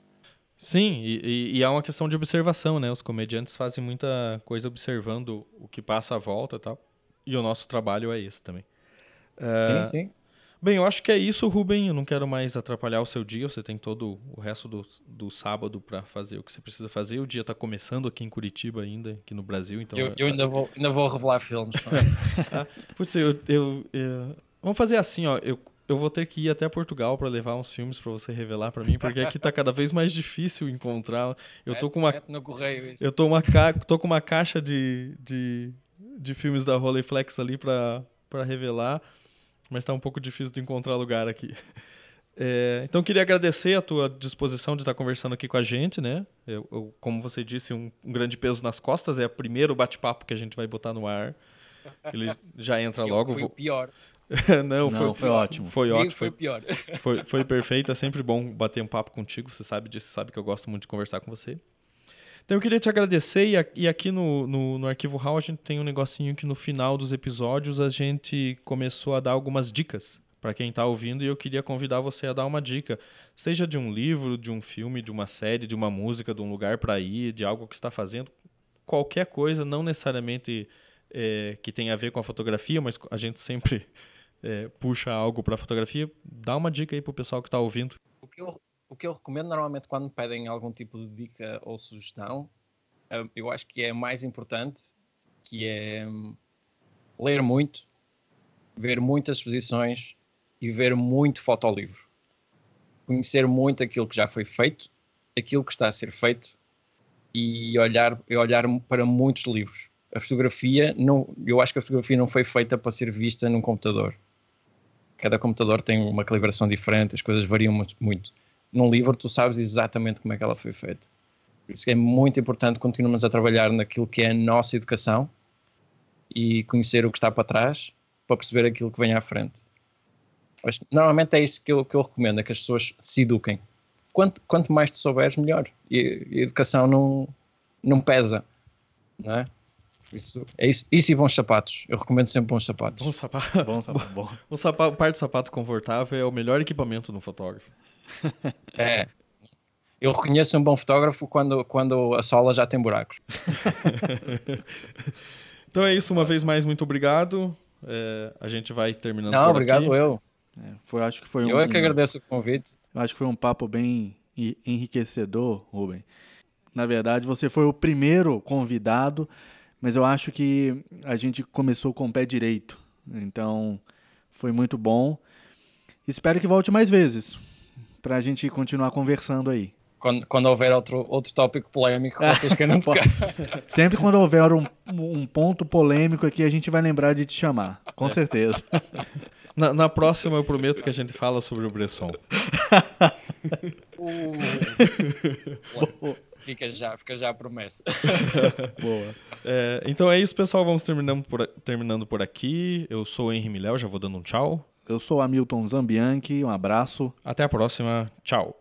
Speaker 2: Sim, e, e, é uma questão de observação, né? Os comediantes fazem muita coisa observando o que passa à volta e tal. E o nosso trabalho é esse também.
Speaker 1: Uh, sim, sim.
Speaker 2: Bem, eu acho que é isso, Rubem. Eu não quero mais atrapalhar o seu dia. Você tem todo o resto do, do sábado para fazer o que você precisa fazer. O dia está começando aqui em Curitiba ainda, aqui no Brasil. Então
Speaker 1: eu, eu ainda, vou, ainda vou revelar filmes. <laughs>
Speaker 2: ah, putz, eu, eu, eu, vamos fazer assim, ó. Eu, eu vou ter que ir até Portugal para levar uns filmes para você revelar para mim, porque aqui tá cada vez mais difícil encontrar. Eu tô com uma
Speaker 1: correio.
Speaker 2: Eu tô uma ca... tô com uma caixa de, de, de filmes da Rolleiflex ali para para revelar, mas tá um pouco difícil de encontrar lugar aqui. <laughs> É, então queria agradecer a tua disposição de estar conversando aqui com a gente, né? Eu, eu, como você disse, um, um, grande peso nas costas é o primeiro bate-papo que a gente vai botar no ar. Ele <laughs> já entra logo.
Speaker 1: Foi o pior.
Speaker 2: Não, <laughs>
Speaker 3: não, foi, foi ótimo.
Speaker 2: Foi ótimo.
Speaker 1: Foi, pior. <laughs>
Speaker 2: Foi, foi perfeito. É sempre bom bater um papo contigo. Você sabe disso, sabe que eu gosto muito de conversar com você. Então eu queria te agradecer. E, aqui no, no, no Arquivo Hall a gente tem um negocinho que no final dos episódios a gente começou a dar algumas dicas para quem está ouvindo. E eu queria convidar você a dar uma dica, seja de um livro, de um filme, de uma série, de uma música, de um lugar para ir, de algo que está fazendo. Qualquer coisa, não necessariamente é, que tenha a ver com a fotografia, mas a gente sempre é, puxa algo para fotografia, dá uma dica aí para o pessoal que está ouvindo.
Speaker 1: O que, eu, o que eu recomendo normalmente quando pedem algum tipo de dica ou sugestão, é, eu acho que é mais importante, que é hum, ler muito, ver muitas exposições e ver muito fotolivro. Conhecer muito aquilo que já foi feito, aquilo que está a ser feito e olhar, olhar para muitos livros. A fotografia, não, eu acho que a fotografia não foi feita para ser vista num computador cada computador tem uma calibração diferente, as coisas variam muito, muito. Num livro, tu sabes exatamente como é que ela foi feita. Por isso é muito importante continuarmos a trabalhar naquilo que é a nossa educação e conhecer o que está para trás para perceber aquilo que vem à frente. Mas, normalmente é isso que eu, que eu recomendo, é que as pessoas se eduquem. Quanto, quanto mais tu souberes, melhor. E, e a educação não, não pesa, não é? Isso, é isso, isso e bons sapatos. Eu recomendo sempre bons sapatos.
Speaker 2: Bom sapato. <laughs>
Speaker 3: bom sapato. <laughs> Bom.
Speaker 2: Um sapato, par de sapato confortável é o melhor equipamento no fotógrafo.
Speaker 1: É. Eu reconheço um bom fotógrafo quando, quando a sola já tem buracos. <laughs>
Speaker 2: então é isso, uma vez mais, muito obrigado. É, a gente vai terminando
Speaker 1: Não, obrigado aqui. eu.
Speaker 3: É, foi, acho que foi
Speaker 1: eu
Speaker 3: um,
Speaker 1: é que agradeço o convite.
Speaker 3: Acho que foi um papo bem enriquecedor, Rubem. Na verdade, você foi o primeiro convidado mas eu acho que a gente começou com o pé direito. Então, foi muito bom. Espero que volte mais vezes para a gente continuar conversando aí.
Speaker 1: Quando, quando, houver outro, outro tópico polêmico vocês queiram tocar.
Speaker 3: Sempre quando houver um, um ponto polêmico aqui, a gente vai lembrar de te chamar. Com certeza.
Speaker 2: Na, na próxima, eu prometo que a gente fala sobre o Bresson.
Speaker 1: uh. Fica já, fica já a promessa. <laughs>
Speaker 2: Boa. É, então é isso, pessoal. Vamos terminando por, terminando por aqui. Eu sou o Henri Milhel, já vou dando um tchau.
Speaker 3: Eu sou Hamilton Zambianchi, um abraço.
Speaker 2: Até a próxima, tchau.